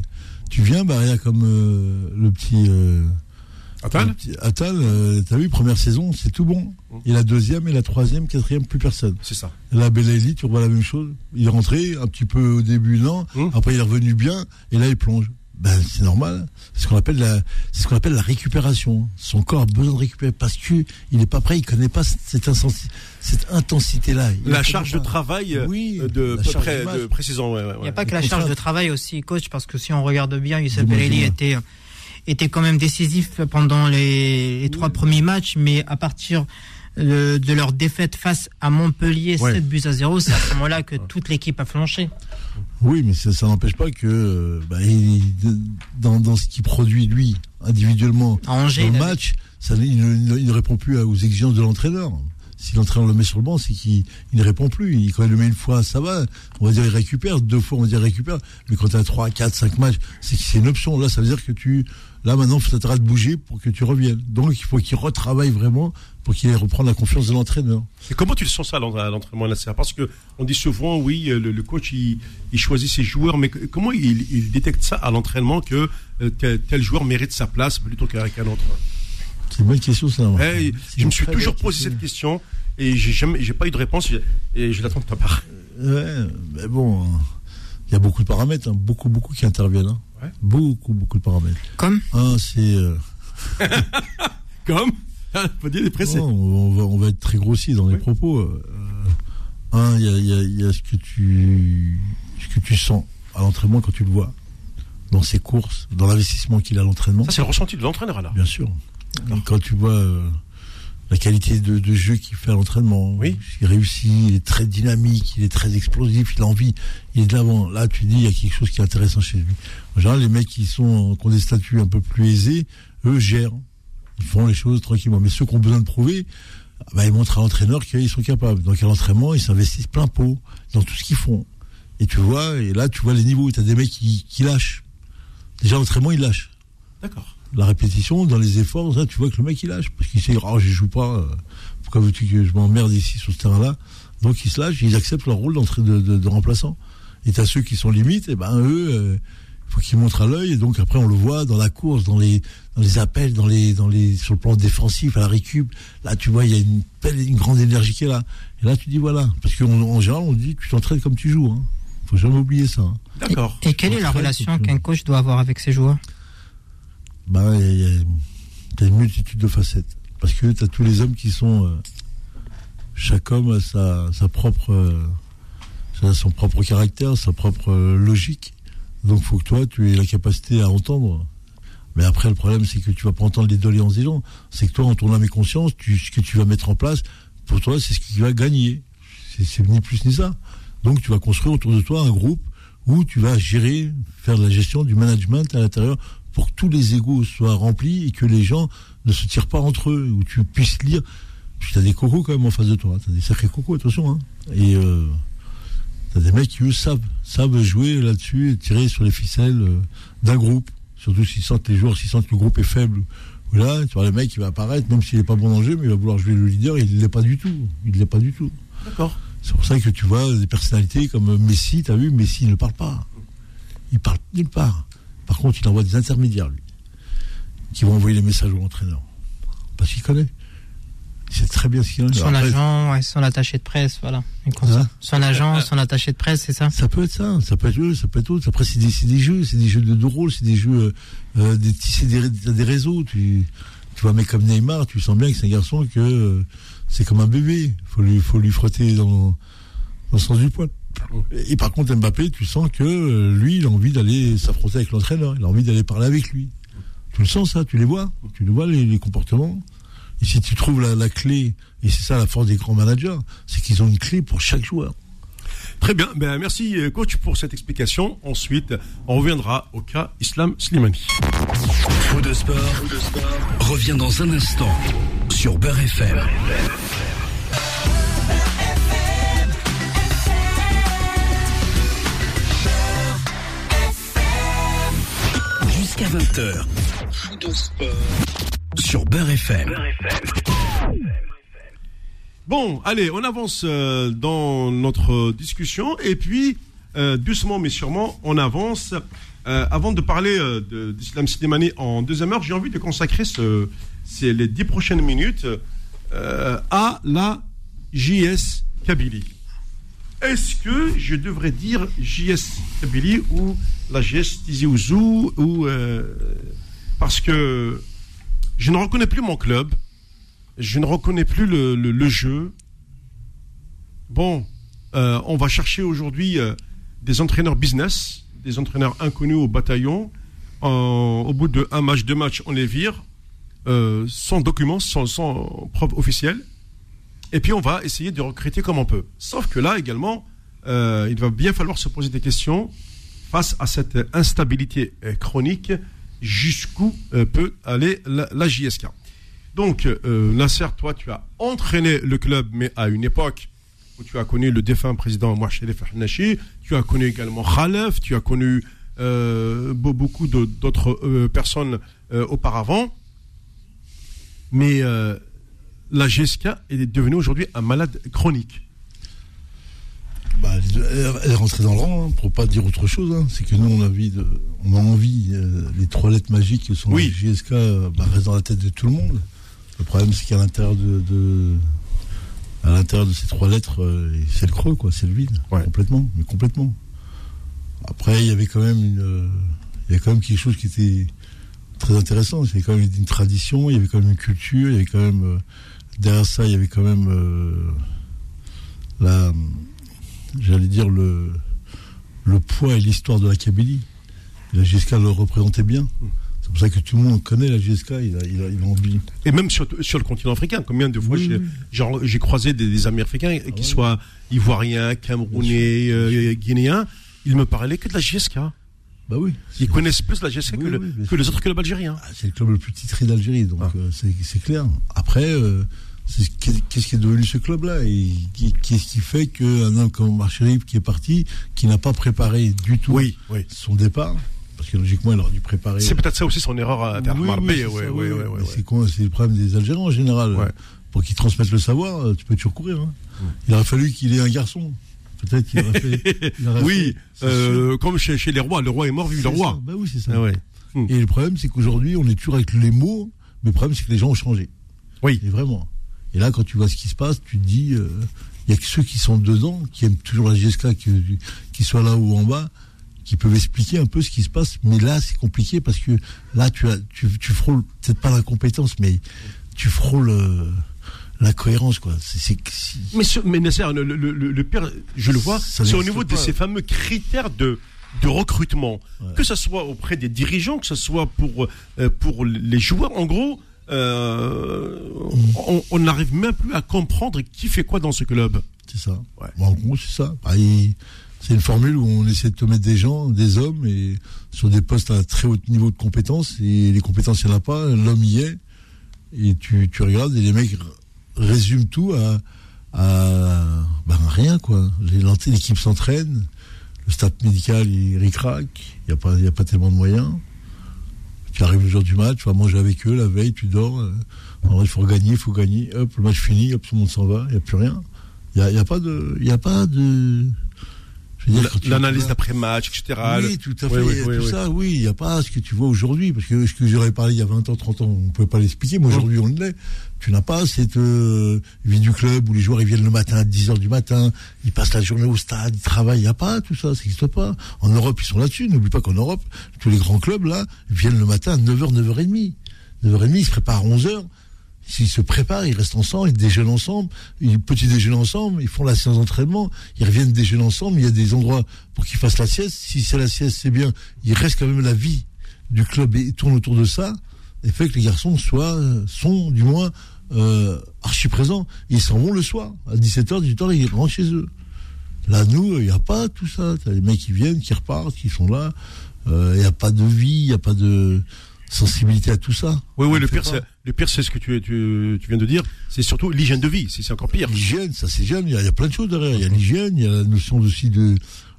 tu viens, bah rien comme euh, le petit. Euh, euh, t'as vu, première saison, c'est tout bon. Mmh. Et la deuxième, et la troisième, quatrième, plus personne. C'est ça. La Belaïli, tu revois la même chose. Il est rentré un petit peu au début, non. Mmh. Après, il est revenu bien, et là, il plonge ben, c'est normal. C'est ce qu'on appelle la, c'est ce qu'on appelle la récupération. Son corps a besoin de récupérer parce que il n'est pas prêt, il connaît pas cette, cette intensité-là. La charge de travail, euh, oui, de, près, de précisant. Ouais, ouais, il n'y a pas que la charge de travail aussi, coach, parce que si on regarde bien, Youssef Belali était était quand même décisif pendant les, les trois premiers matchs, mais à partir de leur défaite face à Montpellier, 7 buts à 0, c'est à ce moment-là que toute l'équipe a flanché. Oui, mais ça, n'empêche pas que bah, dans, dans, ce qu'il produit lui individuellement dans le match, ça, il, ne, répond plus aux exigences de l'entraîneur. Si l'entraîneur le met sur le banc, c'est qu'il ne répond plus. Il, quand il le met une fois, ça va. On va dire il récupère. Deux fois, on va dire il récupère. Mais quand tu as 3, 4, 5 matchs, c'est c'est une option. Là, ça veut dire que tu. Là, maintenant, il faudra de bouger pour que tu reviennes. Donc, il faut qu'il retravaille vraiment pour qu'il reprenne la confiance de l'entraîneur. Et comment tu le sens ça à l'entraînement Parce que on dit souvent, oui, le, coach il, choisit ses joueurs, mais comment il, détecte ça à l'entraînement que euh, tel, joueur mérite sa place plutôt qu'un autre? C'est une bonne question ça. Eh, je me suis toujours posé cette question et j'ai pas eu de réponse et je l'attends de ta part. Ouais, mais bon, il y a beaucoup de paramètres, hein. beaucoup, beaucoup qui interviennent. Hein. Beaucoup, beaucoup de paramètres. Comme Un, c'est. Euh, Comme on, va, être très grossier dans les propos. Euh, un, il y a, ce que tu ce que tu sens à l'entraînement quand tu le vois dans ses courses, dans l'investissement qu'il a à l'entraînement. Ça c'est le ressenti de l'entraîneur là. Bien sûr. Quand tu vois euh, la qualité de, jeu qu'il fait à l'entraînement, oui. il réussit, il est très dynamique, il est très explosif, il a envie, il est de l'avant. Là, tu dis, il y a quelque chose qui est intéressant chez lui. En général, les mecs qui sont qui ont des statuts un peu plus aisés, eux gèrent ils font les choses tranquillement. Mais ceux qui ont besoin de prouver, bah, ils montrent à l'entraîneur qu'ils sont capables. Donc à l'entraînement, ils s'investissent plein pot dans tout ce qu'ils font. Et tu vois, et là, tu vois les niveaux. Tu as des mecs qui, lâchent. Déjà, l'entraînement, ils lâchent. D'accord. La répétition, dans les efforts, ça, tu vois que le mec, il lâche. Parce qu'il sait, oh, je joue pas. Euh, pourquoi veux-tu que je m'emmerde ici sur ce terrain-là? Donc, ils se lâchent, ils acceptent leur rôle d'entrée de, de, remplaçant. Et tu as ceux qui sont limites, et ben eux, euh, faut qu'ils montrent à l'œil et donc après on le voit dans la course, dans les dans les appels, dans les dans les sur le plan défensif à la récup. Là tu vois il y a une une grande énergie qui est là. Et là tu dis voilà parce qu'en général on dit tu t'entraînes comme tu joues. Hein. Faut jamais oublier ça. Hein. D'accord. Et, quelle est la relation qu'un coach doit avoir avec ses joueurs? Bah il y, a une multitude de facettes parce que tu as tous les hommes qui sont euh, chaque homme a sa sa propre euh, son propre caractère, sa propre euh, logique. Donc faut que toi, tu aies la capacité à entendre. Mais après, le problème, c'est que tu vas pas entendre les doléances des gens. C'est que toi, en ton âme et conscience, tu, ce que tu vas mettre en place, pour toi, c'est ce qui va gagner. C'est ni plus ni ça. Donc tu vas construire autour de toi un groupe où tu vas gérer, faire de la gestion, du management à l'intérieur pour que tous les égaux soient remplis et que les gens ne se tirent pas entre eux, où tu puisses lire. Tu as des cocos quand même en face de toi. Tu as des sacrés cocos, attention. Hein. Et euh, T'as des mecs qui, eux, savent, savent jouer là-dessus et tirer sur les ficelles euh, d'un groupe. Surtout s'ils sentent les joueurs, s'ils sentent que le groupe est faible. Là, tu vois, le mec, qui va apparaître, même s'il n'est pas bon le jeu, mais il va vouloir jouer le leader, il ne l'est pas du tout. Il ne l'est pas du tout. D'accord. C'est pour ça que tu vois des personnalités comme Messi, tu as vu, Messi ne parle pas. Il parle nulle part. Par contre, il envoie des intermédiaires, lui, qui vont envoyer les messages au entraîneur. Parce qu'il connaît. C'est très bien ce qu'il a. Son agent, ouais, son attaché de presse, voilà. Hein son agent, son attaché de presse, c'est ça Ça peut être ça, ça peut être eux, ça peut être autre. Après, c'est des, des, jeux, c'est des jeux de, rôle, c'est des jeux, euh, euh des, c'est des, des, réseaux. Tu, tu vois mec comme Neymar, tu sens bien que c'est un garçon que euh, c'est comme un bébé. Faut lui, faut lui frotter dans, dans le sens du poil. Et, par contre, Mbappé, tu sens que euh, lui, il a envie d'aller s'affronter avec l'entraîneur. Il a envie d'aller parler avec lui. Tu le sens ça, tu les vois, tu le vois les, les comportements. Et si tu trouves la, clé, et c'est ça la force des grands managers, c'est qu'ils ont une clé pour chaque joueur. Très bien, ben, merci euh, coach pour cette explication. Ensuite, on reviendra au cas Islam Slimani. Faux de sport, revient dans un instant sur Beurre FM. Jusqu'à 20h. de sport. Sur Beurre FM. Bon, allez, on avance euh, dans notre discussion et puis euh, doucement mais sûrement on avance. Euh, avant de parler d'Islam Slimani en deuxième heure, j'ai envie de consacrer ce, c'est les dix prochaines minutes à la JS Kabylie. Est-ce que je devrais dire JS Kabylie ou la JS Tizi Ouzou ou euh, parce que je ne reconnais plus mon club, je ne reconnais plus le, le- jeu. Bon, euh, on va chercher aujourd'hui euh, des entraîneurs business, des entraîneurs inconnus au bataillon. Au bout de un match, deux matchs, on les vire sans documents, sans, sans preuve officielle. Et puis on va essayer de recruter comme on peut. Sauf que là également, euh, il va bien falloir se poser des questions face à cette instabilité euh, chronique. Jusqu'où euh, peut aller la, JSK Donc, euh, Nasser, toi, tu as entraîné le club, mais à une époque où tu as connu le défunt président Mouachelef Hanachi, tu as connu également Khalef, tu as connu be- beaucoup d'autres personnes auparavant. Mais la GSK est devenue aujourd'hui un malade chronique. Bah, elle, est rentrée dans le rang, hein, pour pas dire autre chose. hein. C'est que nous, on a envie, de, on a envie euh, les trois lettres magiques que sont Oui. JSK euh, bah, restent dans la tête de tout le monde. Le problème, c'est qu'à l'intérieur de, de- à l'intérieur de ces trois lettres, euh, c'est le creux, quoi, c'est le vide, Ouais. complètement, mais complètement. Après, il y avait quand même une, euh, il y avait quand même quelque chose qui était très intéressant. Avait quand même une tradition, il y avait quand même une culture, il y avait quand même derrière ça, il y avait quand même euh, la j'allais dire, le, le poids et l'histoire de la Kabylie. La GSK le représentait bien. C'est pour ça que tout le monde connaît la GSK, il a, il a, il a envie. Et même sur, sur le continent africain, combien de fois Oui, j'ai croisé des, des Américains qui ouais. soient ivoiriens, camerounais, euh, guinéens, ils me parlaient que de la GSK. Bah oui. Ils connaissent plus la GSK Oui, que, oui, que les autres clubs algériens. Ah, C'est le club le plus titré d'Algérie, donc Ah. euh, c'est clair. Après, euh, qu'est-ce qui est devenu ce club-là? Et qu'est-ce qui fait qu'un homme comme Marcherif qui est parti, qui n'a pas préparé du tout Oui, son départ, parce que logiquement, il aurait dû préparer. C'est peut-être ça aussi son erreur à Oui, oui, c'est le problème des Algériens en général. Ouais. Pour qu'ils transmettent le savoir, euh, tu peux toujours courir. hein. Il aurait fallu qu'il ait un garçon. Peut-être qu'il aurait fait. il aurait Oui, fait- euh, comme chez, chez les rois, le roi est mort, vive le roi. ça. Bah oui, c'est ça. Ah ouais. Et le problème, c'est qu'aujourd'hui, on est toujours avec les mots, mais le problème, c'est que les gens ont changé. Oui. Et vraiment. Et là, quand tu vois ce qui se passe, tu te dis, euh, il y a que ceux qui sont dedans, qui aiment toujours la GSK, qui, qui soient là ou en bas, qui peuvent expliquer un peu ce qui se passe. Mais là, c'est compliqué parce que là, tu, as, tu, tu frôles peut-être pas la compétence, mais tu frôles euh, la cohérence, quoi. C'est, Mais, ce- mais Nasser, le, le, le, pire, je le vois, c'est au niveau de ces fameux critères de, de recrutement. Ouais. Que ce soit auprès des dirigeants, que ce soit pour, euh, pour les joueurs. En gros, euh, on- on n'arrive même plus à comprendre qui fait quoi dans ce club. c'est ça. Ouais. Bon, en gros, c'est ça. Bah, c'est une formule où on essaie de te mettre des gens, des hommes, et sur des postes à très haut niveau de compétences. Et les compétences, il n'y en a pas. L'homme y est. Et tu, tu regardes, et les mecs r- résument tout à, à ben, rien, quoi. L'équipe s'entraîne, le staff médical, il ric-rac, il n'y a, pas- y a pas tellement de moyens. Tu arrives le jour du match, tu vas manger avec eux la veille, tu dors. euh, il faut gagner, il faut gagner. Hop, le match fini, hop, tout le monde s'en va, il n'y a plus rien. Il n'y a, y a pas de. Il y a pas de. L'analyse d'après-match, etc. oui, tout à fait. Oui, oui, tout oui. ça, oui, il n'y a pas ce que tu vois aujourd'hui. Parce que ce que j'aurais parlé il y a 20 ans, 30 ans, on ne pouvait pas l'expliquer. Mais aujourd'hui, on l'est. Tu n'as pas cette euh, vie du club où les joueurs ils viennent le matin à 10 heures du matin, ils passent la journée au stade, ils travaillent. Il n'y a pas tout ça, ça n'existe pas. En Europe, ils sont là-dessus. N'oublie pas qu'en Europe, tous les grands clubs, là, viennent le matin à 9h, 9h30. 9h30, ils se préparent à 11h. S'ils se préparent, ils restent ensemble, ils déjeunent ensemble, ils petit déjeunent ensemble, ils font la séance d'entraînement, ils reviennent déjeuner ensemble, il y a des endroits pour qu'ils fassent la sieste. Si c'est la sieste, c'est bien. Il reste quand même la vie du club et tourne autour de ça, et fait que les garçons soient, euh, sont du moins euh, archi présents. Ils s'en vont le soir, à 17h, 18h, ils rentrent chez eux. Là, nous, il n'y a pas tout ça. T'as les mecs qui viennent, qui repartent, qui sont là. Euh, Il n'y a pas de vie, il n'y a pas de sensibilité à tout ça. Oui, oui, le pire, c'est, le pire, c'est ce que tu, tu, tu viens de dire. C'est surtout l'hygiène de vie. C'est, c'est encore pire. L'hygiène, ça c'est jeune. Il y, a, il y a plein de choses derrière. Il y a l'hygiène, il y a la notion aussi de,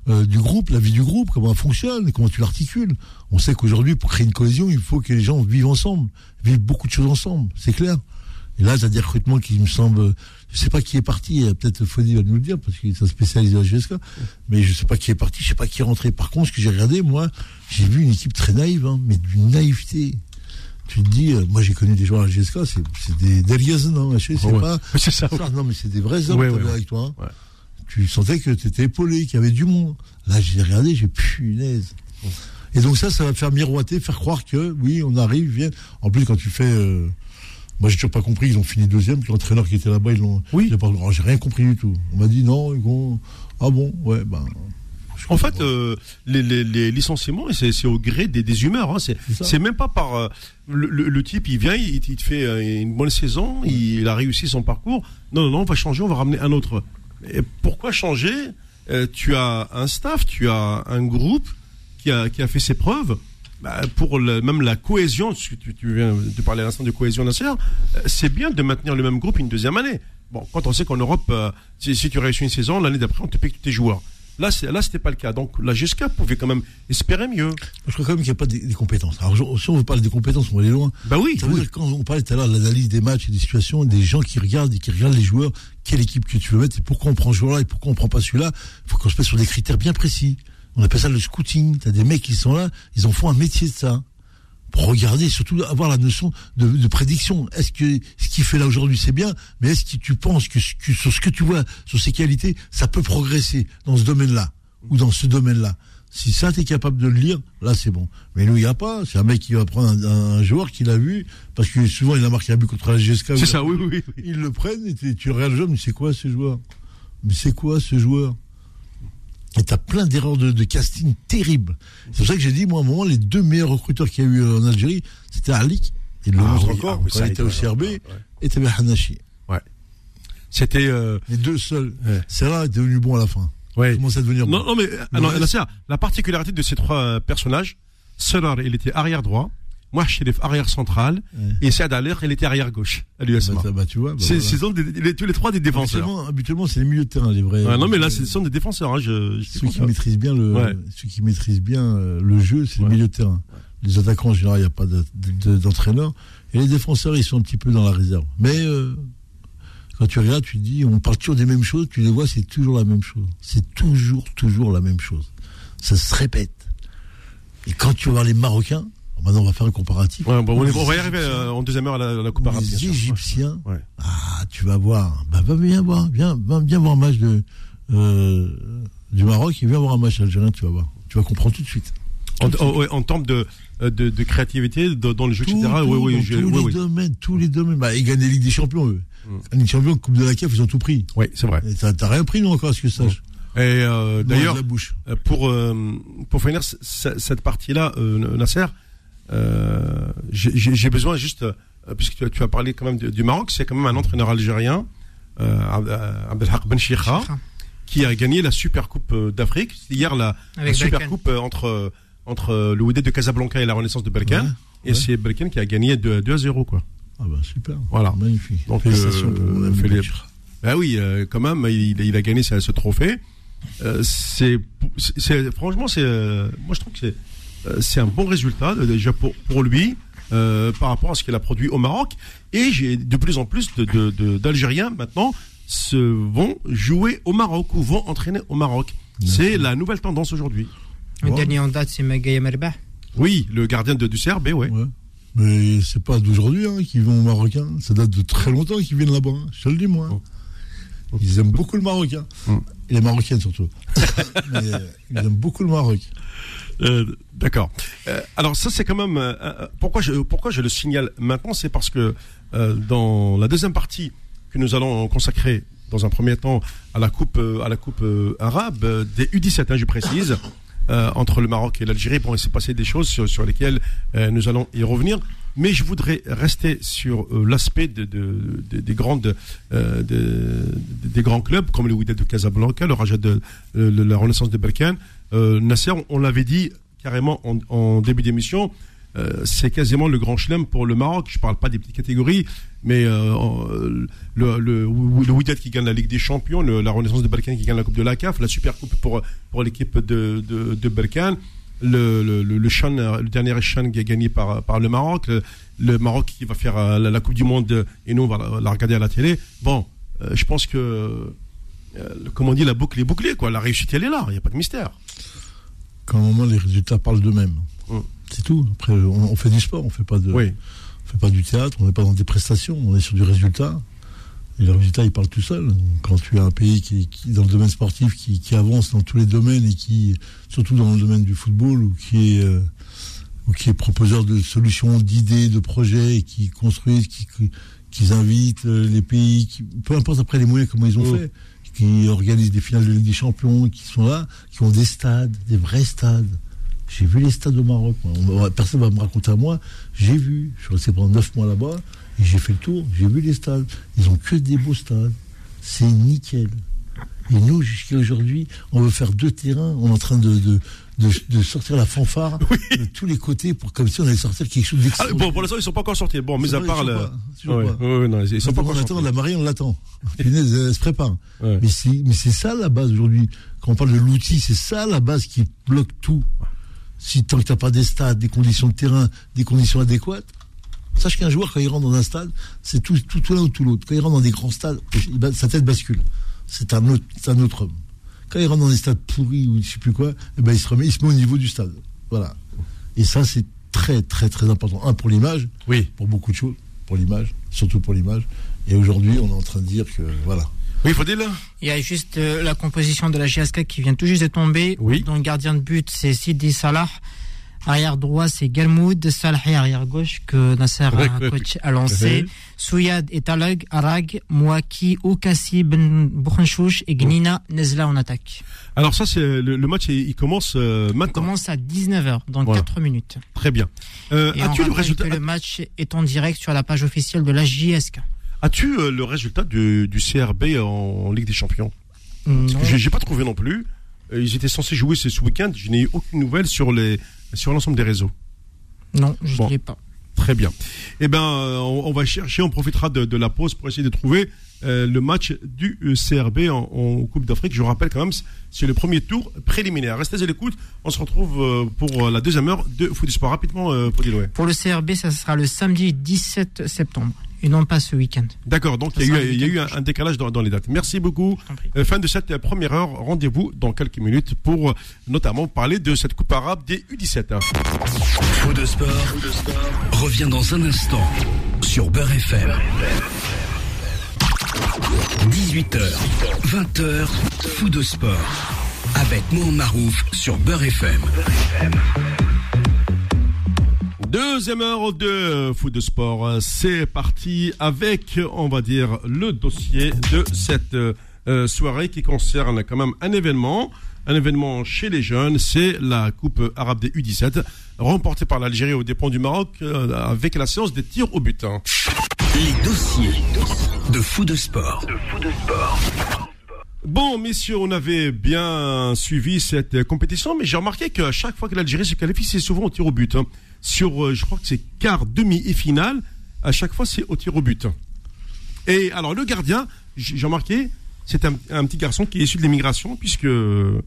euh, du groupe, la vie du groupe, comment elle fonctionne, comment tu l'articules. On sait qu'aujourd'hui, pour créer une cohésion, il faut que les gens vivent ensemble, vivent beaucoup de choses ensemble, c'est clair. Et là, t'as des recrutements qui me semblent, je sais pas qui est parti, euh, peut-être Fodi va nous le dire, parce qu'il est spécialisé à la GSK, mais je sais pas qui est parti, je sais pas qui est rentré. Par contre, ce que j'ai regardé, moi, j'ai vu une équipe très naïve, hein, mais d'une naïveté. Tu te dis, euh, moi j'ai connu des joueurs à la GSK, c'est des derrières, non, je sais, Ouais. pas, C'est ça. ça, non, mais c'est des vrais hommes Ouais, avec toi. hein. Tu sentais que tu étais épaulé, qu'il y avait du monde. Là, j'ai regardé, j'ai punaise. Et donc ça, ça va te faire miroiter, faire croire que oui, on arrive, viens. En plus, quand tu fais, euh, moi j'ai toujours pas compris, ils ont fini deuxième, que l'entraîneur qui était là-bas, ils l'ont. Oui. j'ai pas- rien compris du tout. On m'a dit non, ils. Ah bon, ouais, ben. En fait, euh, les, les- les licenciements, c'est au gré des, des humeurs. Hein. C'est même pas par euh, le, le- le type, il vient, il, il te fait euh, une bonne saison, il, il a réussi son parcours. Non, non, non, on va changer, on va ramener un autre. Et pourquoi changer? Euh, Tu as un staff, tu as un groupe qui a, qui a fait ses preuves. Bah, pour le- même la cohésion, tu, tu- tu viens de parler à l'instant de cohésion Nasser, euh, c'est bien de maintenir le même groupe une deuxième année. Bon, quand on sait qu'en Europe, euh, si, si tu réussis une saison, l'année d'après, on te paye tous tes joueurs. Là, là, c'était pas le cas. Donc, la GSK pouvait quand même espérer mieux. Je crois quand même qu'il n'y a pas des, des compétences. Alors, si on veut parler des compétences, on va aller loin. Bah oui, Ça veut oui. dire, quand on parlait tout à l'heure de l'analyse des matchs et des situations, des gens qui regardent et qui regardent les joueurs, quelle équipe que tu veux mettre et pourquoi on prend ce joueur-là et pourquoi on prend pas celui-là, il faut qu'on se mette sur des critères bien précis. On appelle ça le scouting. T'as des mecs qui sont là, ils en font un métier de ça. Pour regarder, surtout avoir la notion de, de prédiction. Est-ce que ce qu'il fait là aujourd'hui c'est bien, mais est-ce que tu penses que, sur ce que tu vois, sur ses qualités, ça peut progresser dans ce domaine-là ou dans ce domaine-là? Si ça, t'es capable de le lire, là, c'est bon. Mais nous, il n'y a pas. C'est un mec qui va prendre un, un joueur qu'il a vu, parce que souvent, il a marqué un but contre la GSK. C'est ça, oui, oui, oui. Ils le prennent, et tu, regardes le joueur, mais c'est quoi ce joueur? Mais c'est quoi ce joueur? Et t'as plein d'erreurs de, de casting terribles. C'est pour ça que j'ai dit, moi, à un moment, les deux meilleurs recruteurs qu'il y a eu en Algérie, c'était Alik, et il le Ah montre oui, encore, ah oui, quand ça il a était été, au CRB, ouais, ouais. et t'avais Hanashi. C'était, euh, Les deux seuls. Ouais. C'est là, est devenu bon à la fin. ouais. Commence à devenir bon. non, mais, ah, non, reste- Nasser, la particularité de ces trois euh, personnages, Solar, il était arrière droit, moi, Sherif, arrière central, Ouais. et Saad Aller, il était arrière gauche, à l'USMA. Bah, bah, tu vois. bah, C'est, voilà. des- les- tous les trois des défenseurs. Habituellement, habituellement, c'est les milieux de terrain, les vrais. Ouais, non, mais là, ce sont des défenseurs. Hein, je, je te ceux qui maîtrisent bien le, Ouais. ceux qui maîtrisent bien le jeu, c'est Ouais. le milieu de terrain. Les attaquants, en général, il n'y a pas de- de- d'entraîneur. Et les défenseurs, ils sont un petit peu dans la réserve. Mais euh, quand tu regardes, tu te dis, on parle toujours des mêmes choses, tu les vois, c'est toujours la même chose. C'est toujours, toujours la même chose. Ça se répète. Et quand tu voir les Marocains, maintenant on va faire un comparatif. Ouais, bon, on, est- on va y arriver euh, en deuxième heure à la, à la bien les. Égyptiens, Ouais. ah, tu vas voir. Bah, va bien voir, viens, va bien voir un match de, euh, du Maroc et viens voir un match algérien, tu vas voir. Tu vas comprendre tout de suite. En, en- termes de, euh, de, de créativité dans le jeu, Tout, etc. tout, oui, oui, je- tous oui, les oui. domaines, tous les domaines. Bah, ils gagnent la Ligue des Champions, eux. Mm. La Ligue des Champions, Coupe de la CAF, ils ont tout pris. Oui, c'est vrai. T'as rien pris, non, encore, à ce que je sache. Et euh, d'ailleurs, pour euh, pour finir cette partie-là, euh, Nasser, j'ai- j'ai besoin juste, euh, puisque tu as, tu as parlé quand même de- du Maroc, c'est quand même un entraîneur algérien, euh, Ab- euh, Abdelhak Ben qui a gagné la Super Coupe euh, d'Afrique. Hier, la, la Super Balkan. Coupe euh, entre euh, entre euh, le Wydad de Casablanca et la Renaissance de Balkan. Ouais, et ouais. c'est Balkan qui a gagné 2, 2 à 0, quoi. Ah, bah, super. Voilà. Magnifique. Donc, Félicitations euh, pour mon ami Philippe. Bachir. Ben oui, euh, quand même, il, il a gagné ce, ce trophée. Euh, c'est, c'est- c'est- franchement, c'est, euh, moi je trouve que c'est, euh, c'est un bon résultat euh, déjà pour pour lui euh, par rapport à ce qu'il a produit au Maroc. Et j'ai de plus en plus de, de- de- d'Algériens maintenant se vont jouer au Maroc ou vont entraîner au Maroc. C'est la nouvelle tendance aujourd'hui. Le dernier en date, c'est Magaye Merbah. Oui, le gardien de, du CRB, ouais. Ouais. Mais c'est pas d'aujourd'hui hein, qu'ils vont au Marocain. Ça date de très longtemps qu'ils viennent là-bas. hein. Je te le dis, moi. Ils aiment beaucoup le Marocain. Mm. Et les Marocaines surtout. Mais, ils aiment beaucoup le Maroc. Euh, D'accord. Euh, alors ça c'est quand même euh, pourquoi je le signale maintenant, c'est parce que dans la deuxième partie que nous allons consacrer dans un premier temps à la coupe à la coupe arabe des U17, hein, je précise. entre le Maroc et l'Algérie, bon, il s'est passé des choses sur, lesquelles nous allons y revenir. Mais je voudrais rester sur l'aspect de, de- de- des grandes, de- des grands clubs comme le Wydad de Casablanca, le Raja de, la Renaissance de Balkan. Euh, Nasser, on, l'avait dit carrément en, début d'émission, euh, c'est quasiment le grand chelem pour le Maroc. Je parle pas des petites catégories, mais euh, le, le, qui gagne la Ligue des Champions, la Renaissance de Balkan qui gagne la Coupe de la CAF, la Super Coupe pour, pour l'équipe de, de, Balkan, le, dernier Chan qui est gagné par, par le Maroc, le, Maroc qui va faire la, Coupe du Monde et nous on va la, regarder à la télé. Bon, je pense que, euh, comme on dit, la boucle est bouclée, quoi. La réussite, elle est là, il n'y a pas de mystère. Qu'à un moment, les résultats parlent d'eux-mêmes. Hum. C'est tout. Après, on, on, fait du sport, on fait pas de, oui. on fait pas du théâtre, on n'est pas dans des prestations, on est sur du résultat. Et le résultat, il parle tout seul. Quand tu as un pays qui, qui dans le domaine sportif, qui, qui, avance dans tous les domaines et qui, surtout dans le domaine du football, ou qui est, euh, ou qui est proposeur de solutions, d'idées, de projets, et qui construisent, qui, qui invitent les pays, peu importe après les moyens, comment ils ont mmh. fait, qui organisent des finales de Ligue des Champions, qui sont là, qui ont des stades, des vrais stades. J'ai vu les stades au Maroc. Moi. Personne ne va me raconter à moi. J'ai vu. Je suis resté pendant neuf mois là-bas et j'ai fait le tour. J'ai vu les stades. Ils ont que des beaux stades. C'est nickel. Et nous, jusqu'à aujourd'hui, on veut faire deux terrains. On est en train de, de, de, de sortir la fanfare oui. de tous les côtés pour comme si on allait sortir quelque chose d'extraordinaire. Ah, bon, pour l'instant, ils sont pas encore sortis. Bon, mais à part. Ouais, ouais, non, ils sont pas encore on attend, la marée, on l'attend. elle se prépare. Ouais. Mais c'est, mais c'est ça la base aujourd'hui. Quand on parle de l'outil, c'est ça la base qui bloque tout. Si tant que t'as pas des stades, des conditions de terrain, des conditions adéquates, sache qu'un joueur quand il rentre dans un stade, c'est tout, tout, tout l'un ou tout l'autre. Quand il rentre dans des grands stades, sa tête bascule. C'est un autre, c'est un autre homme. Quand il rentre dans des stades pourris ou je sais plus quoi, eh ben il se remet, il se met au niveau du stade. Voilà. Et ça, c'est très, très, très important. Un, pour l'image. Oui. Pour beaucoup de choses. Pour l'image. Surtout pour l'image. Et aujourd'hui, on est en train de dire que, voilà. Oui, faut dire là. Il y a juste euh, la composition de la GSK qui vient tout juste de tomber. Oui. Dont le gardien de but, c'est Sidi Salah. Arrière droit, c'est Galmoud. Salahi, arrière gauche, que Nasser a, coach, a lancé. Souyad et Talag, Arag, Mouaki, Oukassi, Ben et Gnina Nezla en attaque. Alors ça, c'est le, le, match, il commence euh, maintenant. Il commence à 19h, dans Voilà. 4 minutes. Très bien. Euh, as-tu le résultat que le match est en direct sur la page officielle de la JSK. As-tu euh, le résultat du, du CRB en, en Ligue des Champions? J'ai pas trouvé non plus. Euh, Ils étaient censés jouer ce, week-end. Je n'ai eu aucune nouvelle sur les sur l'ensemble des réseaux. Non, je ne Bon. l'ai pas. Très bien. Eh ben, euh, on, on va chercher, on profitera de, de la pause pour essayer de trouver euh, le match du CRB en, en Coupe d'Afrique. Je vous rappelle quand même, c'est le premier tour préliminaire. Restez à l'écoute. On se retrouve euh, pour la deuxième heure de Foot du Sport. Rapidement, euh, pour. Pour le CRB, ça sera le samedi 17 septembre et non pas ce week-end. D'accord. Donc, il y a eu, y a un, un décalage dans, dans les dates. Merci beaucoup. Euh, fin de cette euh, première heure. Rendez-vous dans quelques minutes pour euh, notamment parler de cette Coupe arabe des U17. hein. Faux de sport, revient dans un instant sur Beurre FM. 18h, 20h, Fou de sport. Avec Mohamed Marouf sur Beurre FM. Deuxième heure de euh, foot de sport, Euh, c'est parti avec, on va dire, le dossier de cette euh, soirée qui concerne quand même un événement, un événement chez les jeunes, c'est la Coupe arabe des U17, remportée par l'Algérie aux dépens du Maroc euh, avec la séance des tirs au but. hein. Les dossiers de de sport. Bon, messieurs, on avait bien suivi cette compétition, mais j'ai remarqué qu'à chaque fois que l'Algérie se qualifie, c'est souvent au tir au but. Sur, euh, je crois que c'est quart, demi et finale, à chaque fois, c'est au tir au but. Et alors, le gardien, j'ai remarqué, c'est un, petit garçon qui est issu de l'immigration, puisque euh,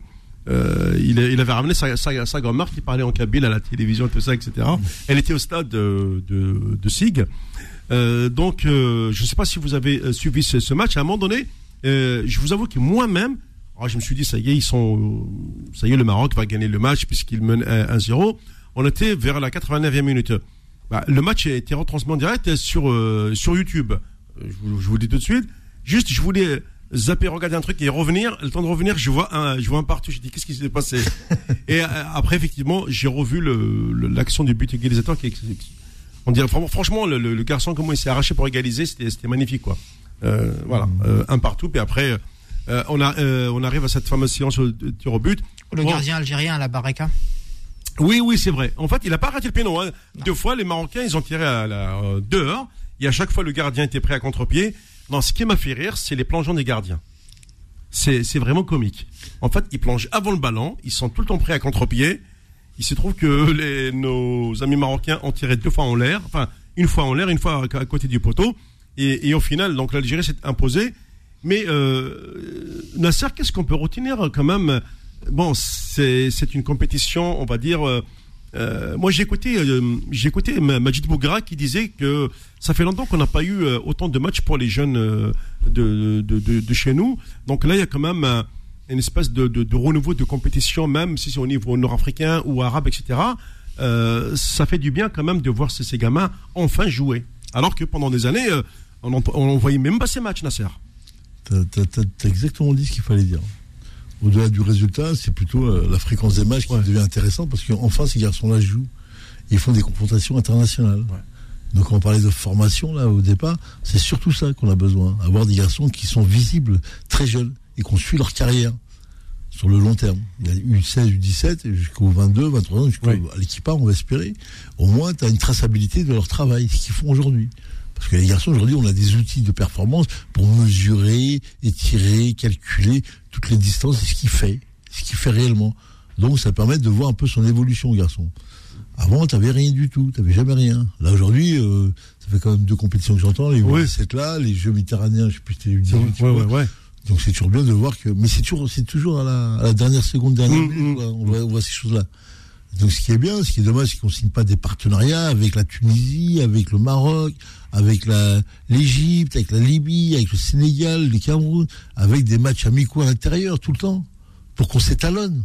il, avait ramené sa, sa, grand-mère qui parlait en kabyle à la télévision, tout ça, etc. Elle était au stade de, Sig. Euh, donc, je ne sais pas si vous avez suivi ce, match. À un moment donné, je vous avoue que moi-même, alors je me suis dit, ça y est, ils sont, ça y est, le Maroc va gagner le match puisqu'il mène 1-0. On était vers la 89e minute. Bah, le match a été retransmis en direct sur, euh, sur YouTube. Euh, Je vous, je vous le dis tout de suite. Juste, je voulais zapper, regarder un truc et revenir. Le temps de revenir, je vois un, je vois un partout. J'ai dit, qu'est-ce qui s'est passé? Et euh, après, effectivement, j'ai revu le- le- l'action du but égalisateur qui on dirait franchement, franchement le, le- le garçon comment il s'est arraché pour égaliser, c'était magnifique quoi. Euh, voilà, euh, un partout. Puis après, euh, on a, euh, on arrive à cette fameuse séance de tir au but. Le Bon. gardien algérien à la Baraka. Oui, oui, c'est vrai. En fait, il n'a pas raté le péno. Hein. Deux fois, les Marocains, ils ont tiré à la euh, dehors. Et à chaque fois, le gardien était prêt à contre-pied. Non, ce qui m'a fait rire, c'est les plongeons des gardiens. C'est vraiment comique. En fait, ils plongent avant le ballon. Ils sont tout le temps prêts à contre-pied. Il se trouve que les, nos amis marocains ont tiré deux fois en l'air, enfin une fois en l'air, une fois à, côté du poteau, et, et au final, donc l'Algérie s'est imposée. Mais euh, Nasser, qu'est-ce qu'on peut retenir quand même Bon, c'est une compétition, on va dire. Euh, euh, moi, j'ai écouté, euh, Majid Bougra qui disait que ça fait longtemps qu'on n'a pas eu autant de matchs pour les jeunes de, de, de, chez nous. Donc là, il y a quand même une espèce de, de, renouveau de compétition, même si c'est au niveau nord-africain ou arabe, etc. Ça fait du bien quand même de voir ces, ces gamins enfin jouer. Alors que pendant des années, on ne voyait même pas ces matchs, Nasser. T'as as, exactement dit ce qu'il fallait dire. Au-delà du résultat, c'est plutôt la fréquence des matchs qui devient intéressante parce qu'enfin, ces garçons-là jouent. Ils font des confrontations internationales. Ouais. Donc on parlait de formation là au départ, c'est surtout ça qu'on a besoin, avoir des garçons qui sont visibles très jeunes et qu'on suit leur carrière sur le long terme. Il y a eu 16, eu 17 jusqu'au 22, 23 ans, jusqu'à oui. l'équipage, on va espérer. Au moins, tu as une traçabilité de leur travail, ce qu'ils font aujourd'hui. Parce que les garçons, aujourd'hui, on a des outils de performance pour mesurer, étirer, calculer toutes les distances et ce qu'il fait, ce qu'il fait réellement. Donc, ça permet de voir un peu son évolution, garçon. Avant, tu n'avais rien du tout, tu n'avais jamais rien. Là, aujourd'hui, euh, ça fait quand même deux compétitions que j'entends, les oui. c'est là, les Jeux méditerranéens, je sais plus, c'était une 18, ouais, ouais, ouais. Donc c'est toujours bien de voir que, mais c'est toujours, c'est toujours à la, à la, dernière seconde, dernière Mm, minute, on, voit, on voit ces choses-là. Donc ce qui est bien, ce qui est dommage, c'est qu'on signe pas des partenariats avec la Tunisie, avec le Maroc, avec l'Égypte, avec la Libye, avec le Sénégal, le Cameroun, avec des matchs amicaux à l'intérieur tout le temps, pour qu'on s'étalonne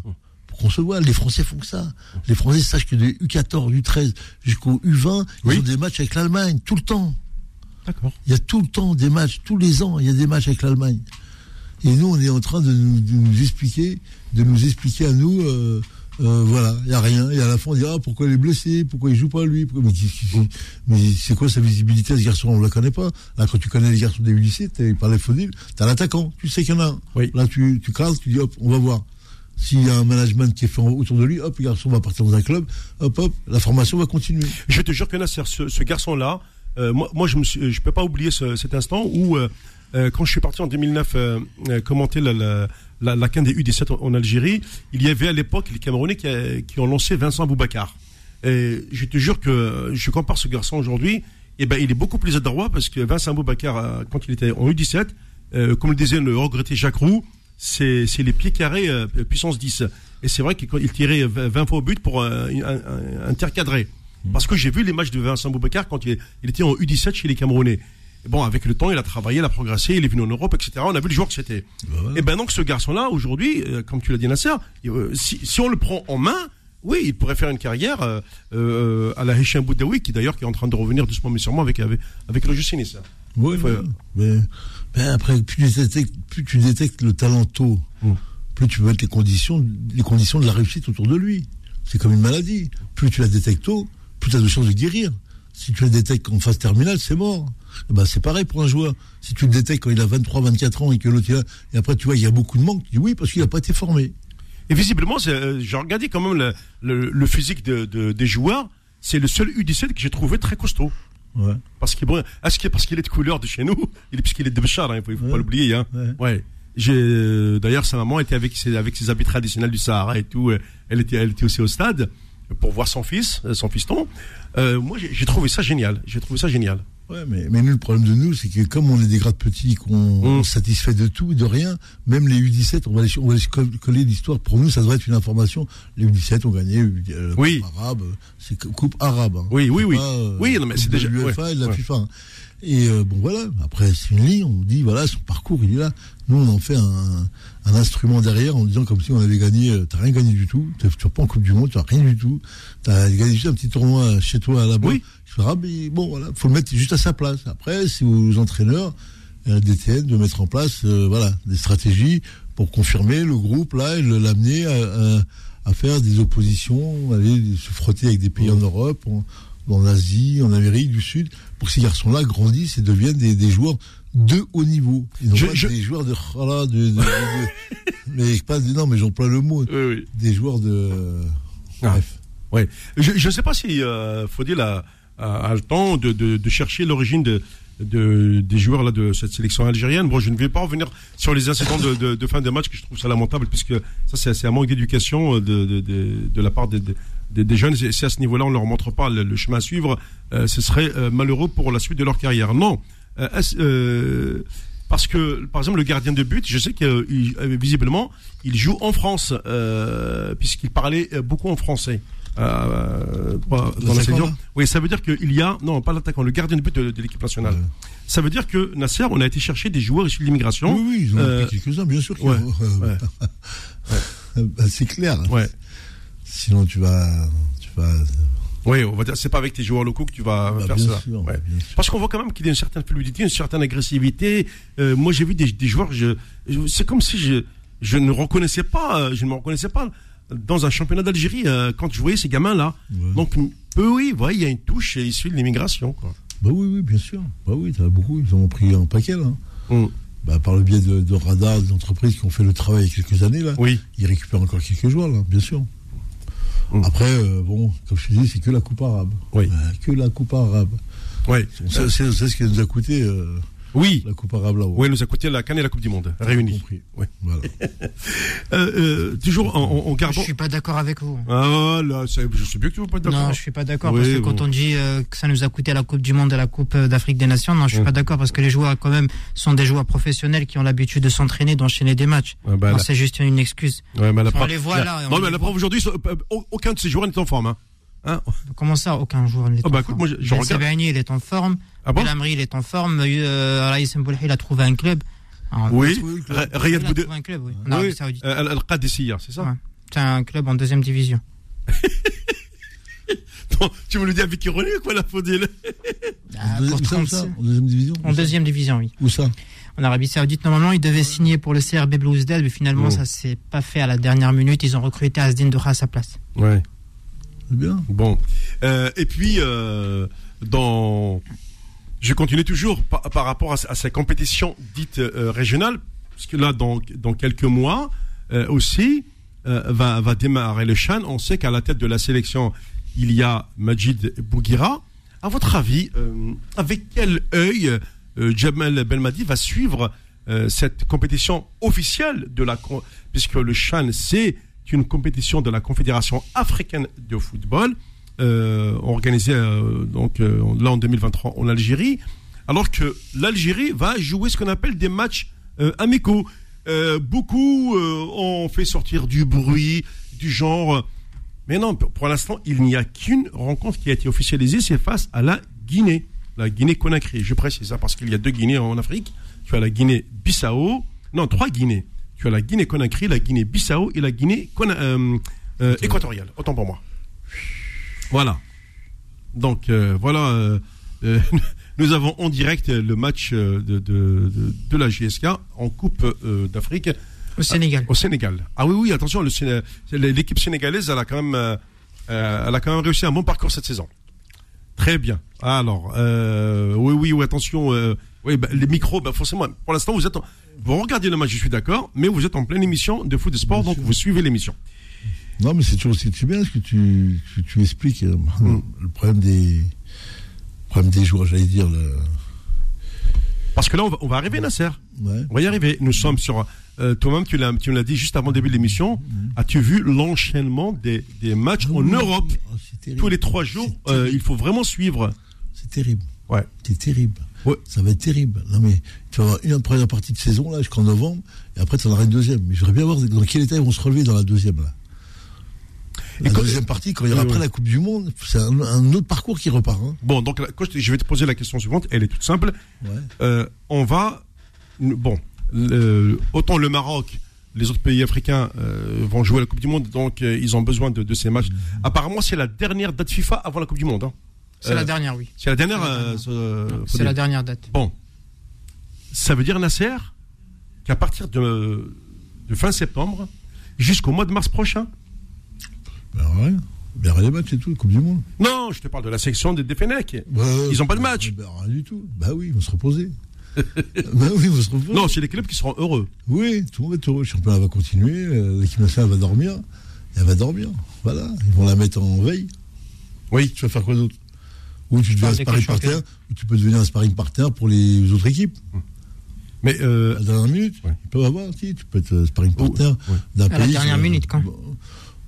qu'on se voit. Les Français font que ça. Les Français sachent que des U14, U13 jusqu'au U20, Oui. ils ont des matchs avec l'Allemagne tout le temps. D'accord. Il y a tout le temps des matchs, tous les ans, il y a des matchs avec l'Allemagne. Et nous, on est en train de nous, de nous expliquer, de nous expliquer à nous, euh, euh, voilà, il n'y a rien. Et à la fin, on dit, ah, pourquoi il est blessé? Pourquoi il joue pas lui? Pourquoi... Mais, c'est quoi sa visibilité, ce garçon? On ne la connaît pas. Là, quand tu connais les garçons des lycées, tu par les tu as l'attaquant, tu sais qu'il y en a un. Oui. Là, tu, tu crases, tu dis, hop, on va voir. S'il y a un management qui est fait autour de lui, hop, le garçon va partir dans un club, hop, hop, la formation va continuer. Je te jure que Nasser, ce, ce garçon-là, euh, moi, moi, je ne peux pas oublier ce, cet instant où, euh, euh, quand je suis parti en 2009 euh, commenter la, la, la, des U17 en, Algérie, il y avait à l'époque les Camerounais qui, ont lancé Vincent Boubacar. Et je te jure que je compare ce garçon aujourd'hui, et ben, il est beaucoup plus adroit parce que Vincent Boubacar, quand il était en U17, comme le disait le regretté Jacques Roux, c'est les pieds carrés euh, puissance 10. Et c'est vrai qu'il tirait 20 fois au but pour euh, un, un, intercadrer. Parce que j'ai vu les matchs de Vincent Boubacar quand il, était en U17 chez les Camerounais. Bon, avec le temps, il a travaillé, il a progressé, il est venu en Europe, etc. On a vu le joueur que c'était. Voilà. Et ben donc ce garçon-là, aujourd'hui, euh, comme tu l'as dit Nasser, euh, si, si, on le prend en main, oui, il pourrait faire une carrière euh, à la Hichem Boudaoui, qui d'ailleurs qui est en train de revenir doucement mais sûrement avec, avec, avec le Justice. Oui, ouais, mais, mais, après, plus tu, détectes, plus tu détectes le talent tôt, mm. plus tu peux mettre les conditions, les conditions de la réussite autour de lui. C'est comme une maladie. Plus tu la détectes tôt, plus tu as de chances de guérir. Si tu la détectes en phase terminale, c'est mort. Ben, c'est pareil pour un joueur. Si tu le détectes quand il a 23, 24 ans et que l'autre est et après tu vois, il y a beaucoup de manque, tu dis oui, parce qu'il n'a pas été formé. Et visiblement, euh, j'ai regardé quand même le, le, le physique de, de, des joueurs. C'est le seul U17 que j'ai trouvé très costaud. Ouais. Parce qu'il est-ce que parce qu'il est de couleur de chez nous, il est puisqu'il est de Béchar, hein, il faut, il faut ouais. pas l'oublier. Hein. Ouais. ouais. J'ai euh, d'ailleurs sa maman était avec ses avec ses habits traditionnels du Sahara et tout. Elle était elle était aussi au stade pour voir son fils, son fiston. Euh, moi, j'ai trouvé ça génial. J'ai trouvé ça génial. Ouais, mais, mais nous, le problème de nous, c'est que comme on est des grades petits, qu'on mmh. satisfait de tout, de rien, même les U17, on va les, on va les coller l'histoire. Pour nous, ça devrait être une information. Les U17 ont gagné euh, oui. coupe arabe, c'est coupe arabe. Hein. Oui, oui, oui. Pas, euh, oui, non, mais c'est déjà de l'UEFA ouais, et de la ouais. FIFA. Hein. Et euh, bon, voilà. Après, c'est une ligne. On dit, voilà, son parcours, il est là. Nous, on en fait un, un instrument derrière en disant comme si on avait gagné. Euh, t'as rien gagné du tout. Tu n'es pas en Coupe du Monde. Tu n'as rien du tout. T'as gagné juste un petit tournoi chez toi à la bas Oui. Mais bon, voilà, faut le mettre juste à sa place. Après, c'est aux entraîneurs, la DTN, de mettre en place, euh, voilà, des stratégies pour confirmer le groupe là et l'amener à, à, à, faire des oppositions, aller se frotter avec des pays mmh. en Europe, en, en Asie, en Amérique du Sud, pour que ces garçons-là grandissent et deviennent des, des joueurs de haut niveau. Non je, pas je... des joueurs de, voilà, de, de, de, de mais pas non, mais j'emploie le mot. Oui, oui. Des joueurs de, ah. bref. Ouais. Je, je sais pas si, euh, faut dire la, a, a le temps de, de, de chercher l'origine de, de, des joueurs là de cette sélection algérienne. Bon, je ne vais pas revenir sur les incidents de, de, de fin de match que je trouve ça lamentable puisque ça c'est un manque d'éducation de, de, de, la part des, des, des jeunes. Et si à ce niveau-là on leur montre pas le, chemin à suivre, euh, ce serait euh, malheureux pour la suite de leur carrière. Non. Euh, euh, parce que, par exemple, le gardien de but, je sais que euh, euh, visiblement, il joue en France, euh, puisqu'il parlait beaucoup en français. Euh, dans la Oui, ça veut dire qu'il y a, non, pas l'attaquant, le gardien de but de, de l'équipe nationale. Ouais. Ça veut dire que Nasser, on a été chercher des joueurs issus de l'immigration. Oui, oui, ils en ont Euh, quelques-uns, bien sûr. ouais, ouais. Bah, c'est clair. Ouais. Sinon, tu vas. Tu vas Oui, on va dire, c'est pas avec tes joueurs locaux que tu vas bah, faire bien ça. sûr, Ouais. bien sûr. Parce qu'on voit quand même qu'il y a une certaine fluidité, une certaine agressivité. Euh, moi, j'ai vu des, des joueurs, je, je- c'est comme si je, je ne reconnaissais pas, euh, je ne me reconnaissais pas dans un championnat d'Algérie euh, quand je voyais ces gamins-là. Ouais. Donc, eux, oui, ouais, il y a une touche issue de l'immigration. quoi. Bah oui, oui, bien sûr. Bah oui, t'as beaucoup. Ils ont pris un paquet, là. Mm. Bah, par le biais de, de radars, des entreprises qui ont fait le travail il y a quelques années, là. Oui. Ils récupèrent encore quelques joueurs, là, bien sûr. Mm. Après, euh, bon, comme je te dis, c'est que la coupe arabe. Oui. Euh, que la coupe arabe. C'est- c'est ce qui nous a coûté euh, Oui. la coupe arabe là-haut. Oui, elle nous a coûté la Cannes et la Coupe du Monde, réunies. compris. Oui. Voilà. Euh, euh, toujours en, en, en Je gardant. suis pas d'accord avec vous. Ah là, je sais bien que tu ne veux pas être d'accord. Non, je suis pas d'accord Oui, parce que bon. quand on dit euh, que ça nous a coûté la Coupe du Monde et la Coupe d'Afrique des Nations, non, je suis Mm. pas d'accord parce que les joueurs quand même sont des joueurs professionnels qui ont l'habitude de s'entraîner, d'enchaîner des matchs. Ah, bah, c'est juste une excuse. Ouais, mais la On les voit là, on Non, mais la preuve aujourd'hui, aucun de ces joueurs n'est en forme. Hein. Hein Comment ça, aucun joueur n'est en bah, écoute, forme moi, je- je Ben regarde. Il est en forme. Ah bon Amri, il est en forme. Euh, Raïs Mboulhi, il a trouvé un club. Ah, Oui. Riyad a Boudé. trouvé un club, oui. En Oui. Arabie Saoudite. Euh, Al- Al-Qadisiyah, c'est ça Ouais. C'est un club en deuxième division. Non, Tu me le dis avec ironie ou quoi, la Faudil Ah, En, deuxième- pour où ça, où ça? 36 En deuxième division En deuxième division, oui. Où ça? En Arabie Saoudite, normalement, il devait signer pour le CRB Bluesdale, mais finalement, Oh. ça s'est pas fait à la dernière minute. Ils ont recruté Asdin Doha à sa place. Ouais. C'est bien. Bon. Euh, et puis, euh, dans. Je continue toujours par, rapport à, à ces compétitions dites euh, régionales, parce là, dans, quelques mois euh, aussi, euh, va, démarrer le Chan. On sait qu'à la tête de la sélection, il y a Majid Bouguira. À votre avis, euh, avec quel œil euh, Jamal Belmadi va suivre euh, cette compétition officielle de la puisque le Chan c'est une compétition de la Confédération africaine de football euh, organisée euh, donc euh, là en 2023 en Algérie alors que l'Algérie va jouer ce qu'on appelle des matchs euh, amicaux beaucoup ont fait sortir du bruit du genre mais non, pour pour l'instant, il n'y a qu'une rencontre qui a été officialisée, c'est face à la Guinée, la Guinée-Conakry. Je précise ça parce qu'il y a deux Guinées en Afrique. Tu as la Guinée-Bissau, non, trois Guinées. Tu as la Guinée-Conakry, la Guinée-Bissau et la Guinée équatoriale. Autant pour moi. Voilà. Donc euh, voilà, euh, euh, nous avons en direct le match de, de, de, de la GSK en Coupe euh, d'Afrique Au Sénégal. au Sénégal. Ah oui, oui, attention, l'équipe sénégalaise, elle a quand même, elle a quand même réussi un bon parcours cette saison. Très bien. Alors, euh, oui, oui, oui, attention. euh, oui, bah, les micros, bah, forcément. Pour l'instant, vous êtes, en- vous regardez le match, je suis d'accord, mais vous êtes en pleine émission de foot et sport, Bien donc sûr. vous suivez l'émission. Non, mais c'est toujours c'est bien ce que tu, que tu expliques. euh, Mm. Le problème des, le problème des joueurs, j'allais dire. Le, Parce que là, on va, on va arriver, Nasser. ouais. On va y arriver. Nous sommes sur. Euh, Toi-même, tu l'as, tu l'as dit juste avant le début de l'émission. As-tu vu l'enchaînement des, des matchs Ah en oui, Europe? Terrible. tous les trois jours euh. Il faut vraiment suivre. C'est terrible. Ouais. C'est terrible. Ouais. Ça va être terrible. Non, mais tu vas avoir une première partie de saison, là, jusqu'en novembre, et après, tu en auras une deuxième. Mais j'aimerais bien voir dans quel état ils vont se relever dans la deuxième, là. La Et quand- deuxième partie, quand il y aura Oui, après oui. la Coupe du Monde, c'est un, un autre parcours qui repart. Hein. Bon, donc je, vais te poser la question suivante. Elle est toute simple. Ouais. Euh, on va. Bon, le- autant le Maroc, les autres pays africains euh, vont jouer à la Coupe du Monde, donc euh, ils ont besoin de, de ces matchs. Apparemment, c'est la dernière date FIFA avant la Coupe du Monde. hein. C'est Euh, la dernière, oui. C'est la dernière. C'est la la dernière date. Bon, ça veut dire Nasser qu'à partir de, de fin septembre jusqu'au mois de mars prochain. Ben ouais. Ben rien les matchs et tout, Coupe du Monde. Non, je te parle de la section des Defenec. Ouais, Ils ont pas de match. Ben rien du tout. Bah oui, ils vont se reposer. ben oui, ils vont se reposer. Non, c'est les clubs qui seront heureux. Oui, tout le monde est heureux. Le championnat va continuer, euh, l'équipe nationale va dormir. Elle va dormir. Voilà, ils vont la mettre en veille. Oui. Tu vas faire quoi d'autre? Ou tu deviens un sparring partenaire, ou tu peux devenir un sparring partenaire pour les autres équipes. Mais euh, À la dernière minute, Ouais. ils peuvent avoir, si, tu peux être euh, sparring partenaire ouais. d'un À la pays. dernière sur- minute, quand Bon,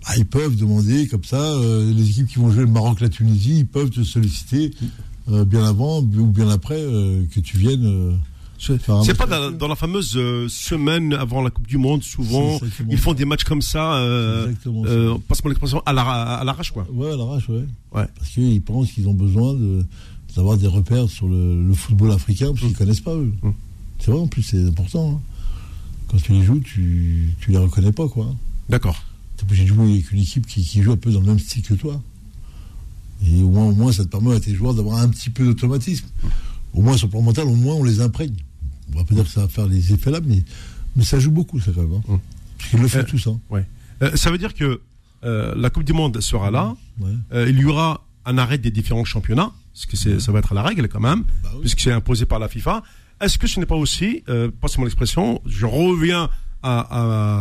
ah, ils peuvent demander comme ça, euh, les équipes qui vont jouer le Maroc, la Tunisie, ils peuvent te solliciter euh, bien avant ou bien après euh, que tu viennes. faire un c'est pas dans, eux. dans la fameuse euh, semaine avant la Coupe du Monde, souvent, ils font des matchs comme ça, euh, euh, passe-moi l'expression, à la- à l'arrache, quoi. Ouais, à l'arrache, ouais. Ouais. Parce qu'ils pensent qu'ils ont besoin de d'avoir des repères sur le, le football africain parce qu'ils connaissent pas eux. Mm. C'est vrai, en plus, c'est important. hein. Quand tu les joues, tu, tu les reconnais pas, quoi. D'accord. T'es obligé de jouer avec une équipe qui, qui joue un peu dans le même style que toi. Et au moins, au moins ça te permet à tes joueurs d'avoir un petit peu d'automatisme. Au moins, sur le plan mental, au moins, on les imprègne. On va pas dire que ça va faire les effets là, mais, mais ça joue beaucoup, ça, quand même. hein. Mm. Parce qu'ils le font Euh, tous, hein. Ouais. Euh, ça veut dire que euh, la Coupe du Monde sera là. Ouais. Euh, il y aura un arrêt des différents championnats, parce que c'est, ça va être la règle quand même, Bah oui. puisque c'est imposé par la FIFA. Est-ce que ce n'est pas aussi, passe-moi l'expression, je reviens à,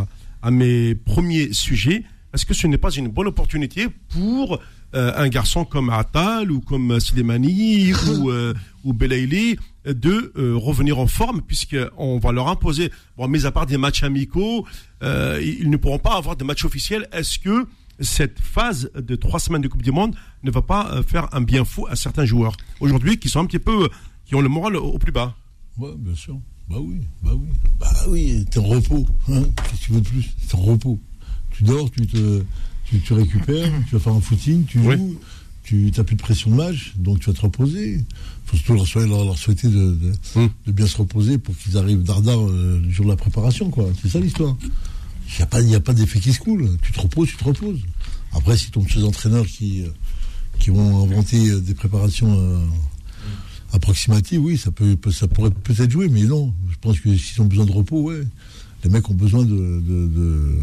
à, à mes premiers sujets, est-ce que ce n'est pas une bonne opportunité pour euh, un garçon comme Attal ou comme Silemani ou, euh, ou Belaïli de euh, revenir en forme puisqu'on va leur imposer, bon, mis à part des matchs amicaux, euh, ils ne pourront pas avoir de matchs officiels. Est-ce que cette phase de trois semaines de Coupe du Monde ne va pas euh, faire un bien fou à certains joueurs aujourd'hui qui sont un petit peu, qui ont le moral au, au plus bas? Ouais, bien sûr. Bah oui, bah oui. Bah oui, t'es en repos. Hein Qu'est-ce que tu veux de plus? T'es en repos. Tu dors, tu te, tu, tu récupères, tu vas faire un footing, tu Oui. joues, tu n'as plus de pression de match, donc tu vas te reposer. Il faut surtout leur souhaiter, leur, leur souhaiter de, de, Hum. de bien se reposer pour qu'ils arrivent dardard euh, le jour de la préparation, quoi. C'est ça l'histoire. Il n'y a pas, il y a pas d'effet qui se coule. Tu te reposes, tu te reposes. Après, si tombes sur des entraîneurs qui, euh, qui vont inventer euh, des préparations euh, approximatives, oui, ça, peut, ça pourrait peut-être jouer, mais non. Je pense que s'ils ont besoin de repos, ouais. Les mecs ont besoin de, de, de,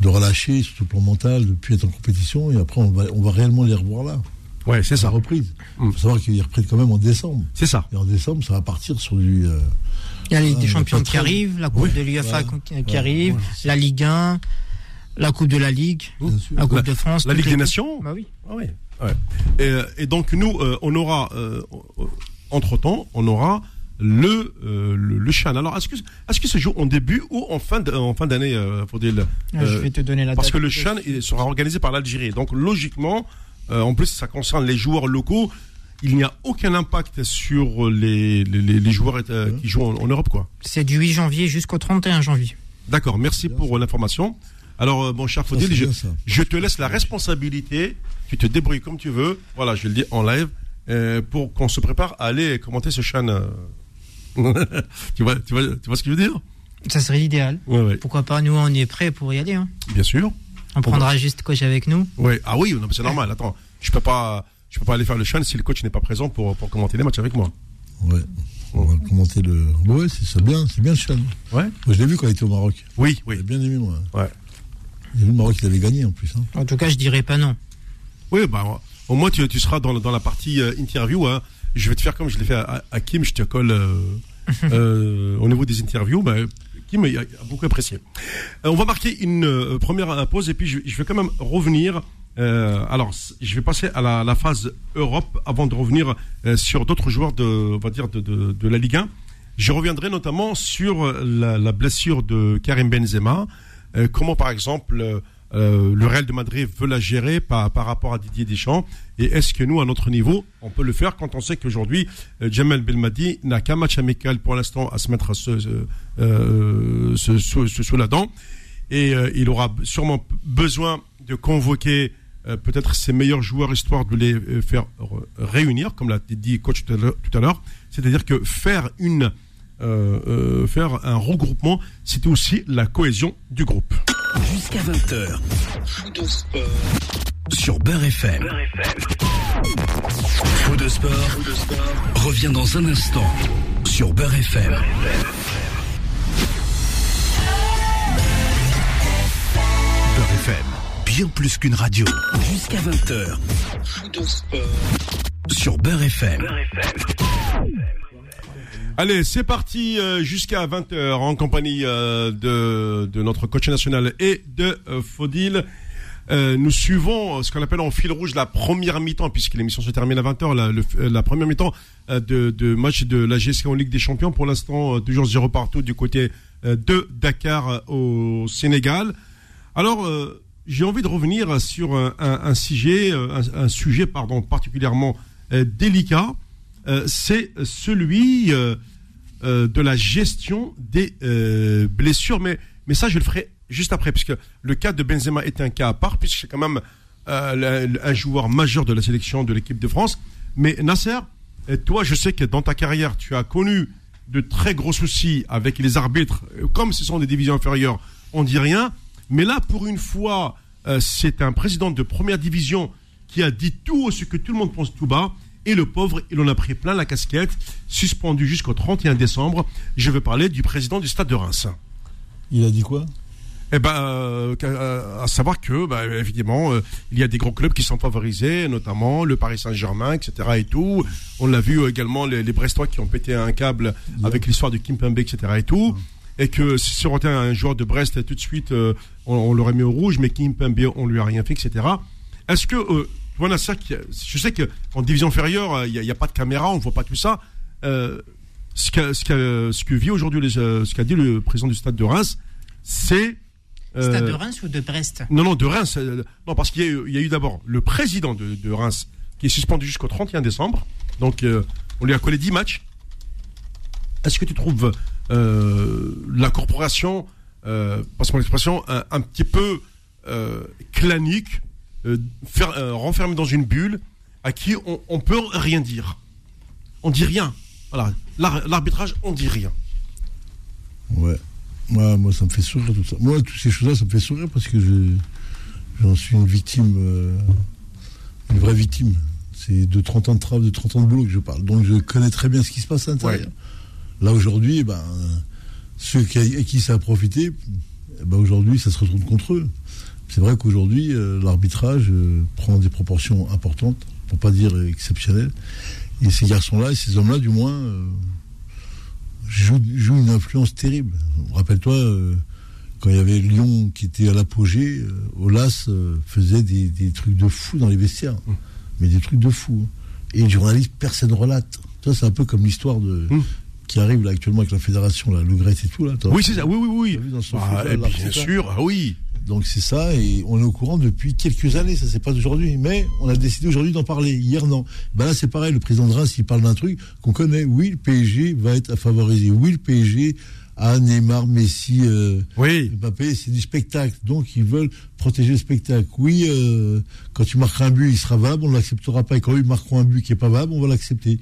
de relâcher sur le plan mental, de plus être en compétition, et après, on va, on va réellement les revoir là. Ouais, c'est ça. reprise. Il Mm. faut savoir qu'ils reprennent quand même en décembre. C'est ça. Et en décembre, ça va partir sur du. euh, Il y a la Ligue Ah, des Champions qui trop. arrive, la Coupe de l'UEFA voilà. qui Ouais, arrive, ouais. la Ligue 1, la Coupe de la Ligue, la Coupe La- de France. La Ligue les des. Nations Bah oui. Ah oui. Ouais. Et, euh, et donc nous, euh, on aura, euh, entre temps, on aura le euh, le, le Chan. Alors est-ce que est-ce que se joue en début ou en fin de- en fin d'année, euh, Faudil Ah, je Euh, vais te donner la Parce date. que le Chan il sera organisé par l'Algérie. Donc logiquement, euh, en plus ça concerne les joueurs locaux. Il n'y a aucun impact sur les, les, les- les joueurs euh, qui jouent en, en Europe, quoi. C'est du 8 janvier jusqu'au 31 janvier. D'accord, merci pour euh, l'information. Alors, euh, mon cher Faudil, je, je te laisse la responsabilité. Tu te débrouilles comme tu veux. Voilà, je le dis en live euh, pour qu'on se prépare à aller commenter ce chan. euh. tu vois, tu vois, tu vois ce que je veux dire? Ça serait l'idéal. Ouais, ouais, Pourquoi pas, nous on est prêts pour y aller. hein. bien sûr. On prendra juste coach avec nous. Ouais. Ah oui, c'est normal. Attends, je peux pas, je peux pas aller faire le chan si le coach n'est pas présent pour pour commenter les matchs avec moi. Ouais. On va commenter le. Ouais, c'est c'est bien, c'est bien le Chan. Ouais. Moi, je l'ai vu quand il était au Maroc. Oui, oui, J'ai bien aimé, moi. ouais. Le Maroc, il avait gagné en plus. Hein. En tout cas, je dirais pas non. Oui, bah, au moins tu, tu seras dans, dans la partie euh, interview. Hein. Je vais te faire comme je l'ai fait à, à Kim, je te colle euh, euh, au niveau des interviews. Bah, Kim a, a beaucoup apprécié. Euh, on va marquer une euh, première pause et puis je, je vais quand même revenir. euh, alors, je vais passer à la, la phase Europe avant de revenir euh, sur d'autres joueurs de, on va dire de, de, de la Ligue 1. Je reviendrai notamment sur la, la blessure de Karim Benzema. Euh, comment, par exemple, euh, le Real de Madrid veut la gérer par, par rapport à Didier Deschamps Et est-ce que nous, à notre niveau, on peut le faire quand on sait qu'aujourd'hui, euh, Jamel Belmadi n'a qu'un match amical pour l'instant à se mettre sous la dent Et il aura sûrement besoin de convoquer peut-être ses meilleurs joueurs histoire de les faire re- réunir, comme l'a dit coach tout à l'heure. C'est-à-dire que faire une euh, euh, faire un regroupement, c'est aussi la cohésion du groupe. Jusqu'à 20h. Sur Beurre FM. Faux de sport. Revient dans un instant. Sur Beurre FM. Beurre FM. Bien plus qu'une radio. Jusqu'à 20h. Sur Beurre FM. Allez, c'est parti euh, jusqu'à 20h en compagnie euh, de, de notre coach national et de euh, Faudil. Euh, nous suivons ce qu'on appelle en fil rouge la première mi-temps, puisque l'émission se termine à 20h, la, la première mi-temps de, de match de la GSK en Ligue des Champions. Pour l'instant, toujours 0 partout du côté de Dakar au Sénégal. Alors, euh, j'ai envie de revenir sur un, un- un sujet, un, sujet pardon, particulièrement délicat. Euh, C'est celui euh, euh, de la gestion des blessures. Mais, mais ça, je le ferai juste après, puisque le cas de Benzema est un cas à part, puisque c'est quand même un joueur majeur de la sélection de l'équipe de France. Mais Nasser, toi, je sais que dans ta carrière, tu as connu de très gros soucis avec les arbitres. Comme ce sont des divisions inférieures, on dit rien. Mais là, pour une fois, c'est un président de première division qui a dit tout ce que tout le monde pense tout bas. Et le pauvre, il en a pris plein la casquette, suspendu jusqu'au 31 décembre. Je veux parler du président du stade de Reims. Il a dit quoi? Eh ben, euh, euh, à savoir que, bah, évidemment, euh, il y a des gros clubs qui sont favorisés, notamment le Paris Saint-Germain, etc. et tout. On l'a vu euh, également les, les Brestois qui ont pété un câble avec l'histoire de Kimpembe, etc. et tout. Et que si sur un joueur de Brest, tout de suite, euh, on, on l'aurait mis au rouge, mais Kimpembe, on lui a rien fait, etc. Est-ce que, voilà ça, qui- je sais qu'en division inférieure, euh, il n'y a, il y a pas de caméra, on voit pas tout ça. Euh, ce, ce que vit aujourd'hui, euh, ce qu'a dit le président du stade de Reims, c'est euh, Stade de Reims ou de Brest? Non, non, de Reims. euh, non, parce qu'il y a eu, il y a eu d'abord le président de, de Reims qui est suspendu jusqu'au 31 décembre. Donc, on lui a collé 10 matchs. Est-ce que tu trouves la corporation, euh, passe mon expression, un, un petit peu clanique, euh, euh, renfermé dans une bulle, à qui on, on peut rien dire On dit rien. Voilà. L'ar- L'arbitrage, on dit rien. Ouais. Moi, moi, ça me fait sourire tout ça. Moi, toutes ces choses-là, ça me fait sourire parce que je, j'en suis une victime, euh, une vraie victime. C'est de 30 ans de travail, de 30 ans de boulot que je parle. Donc, je connais très bien ce qui se passe à l'intérieur. Ouais. Là, aujourd'hui, eh ben, ceux qui, à qui ça a profité, eh ben, aujourd'hui, ça se retourne contre eux. C'est vrai qu'aujourd'hui, euh, l'arbitrage euh, prend des proportions importantes, pour pas dire exceptionnelles. Et ces garçons-là, et ces hommes-là, du moins, euh, jouent, jouent une influence terrible. Rappelle-toi, quand il y avait Lyon qui était à l'apogée, Olas faisait des, des trucs de fou dans les vestiaires. Mais des trucs de fou. Et les journalistes, personne relate. Ça, c'est un peu comme l'histoire de Mm. qui arrive là actuellement avec la fédération, là, le Gret et tout. Là, Oui, c'est ça. Oui, oui, oui. Ah, bien sûr, ah oui. Donc c'est ça, et on est au courant depuis quelques années, ça c'est pas d'aujourd'hui, mais on a décidé aujourd'hui d'en parler. Hier non. Ben là c'est pareil, le président de Reims il parle d'un truc qu'on connaît. Oui, le PSG va être favorisé. Oui, le PSG a Neymar, Messi, euh, Oui. Mbappé, c'est du spectacle. Donc ils veulent protéger le spectacle. Oui, euh, quand tu marques un but, il sera valable, on ne l'acceptera pas. Et quand ils marqueront un but qui est pas valable, on va l'accepter.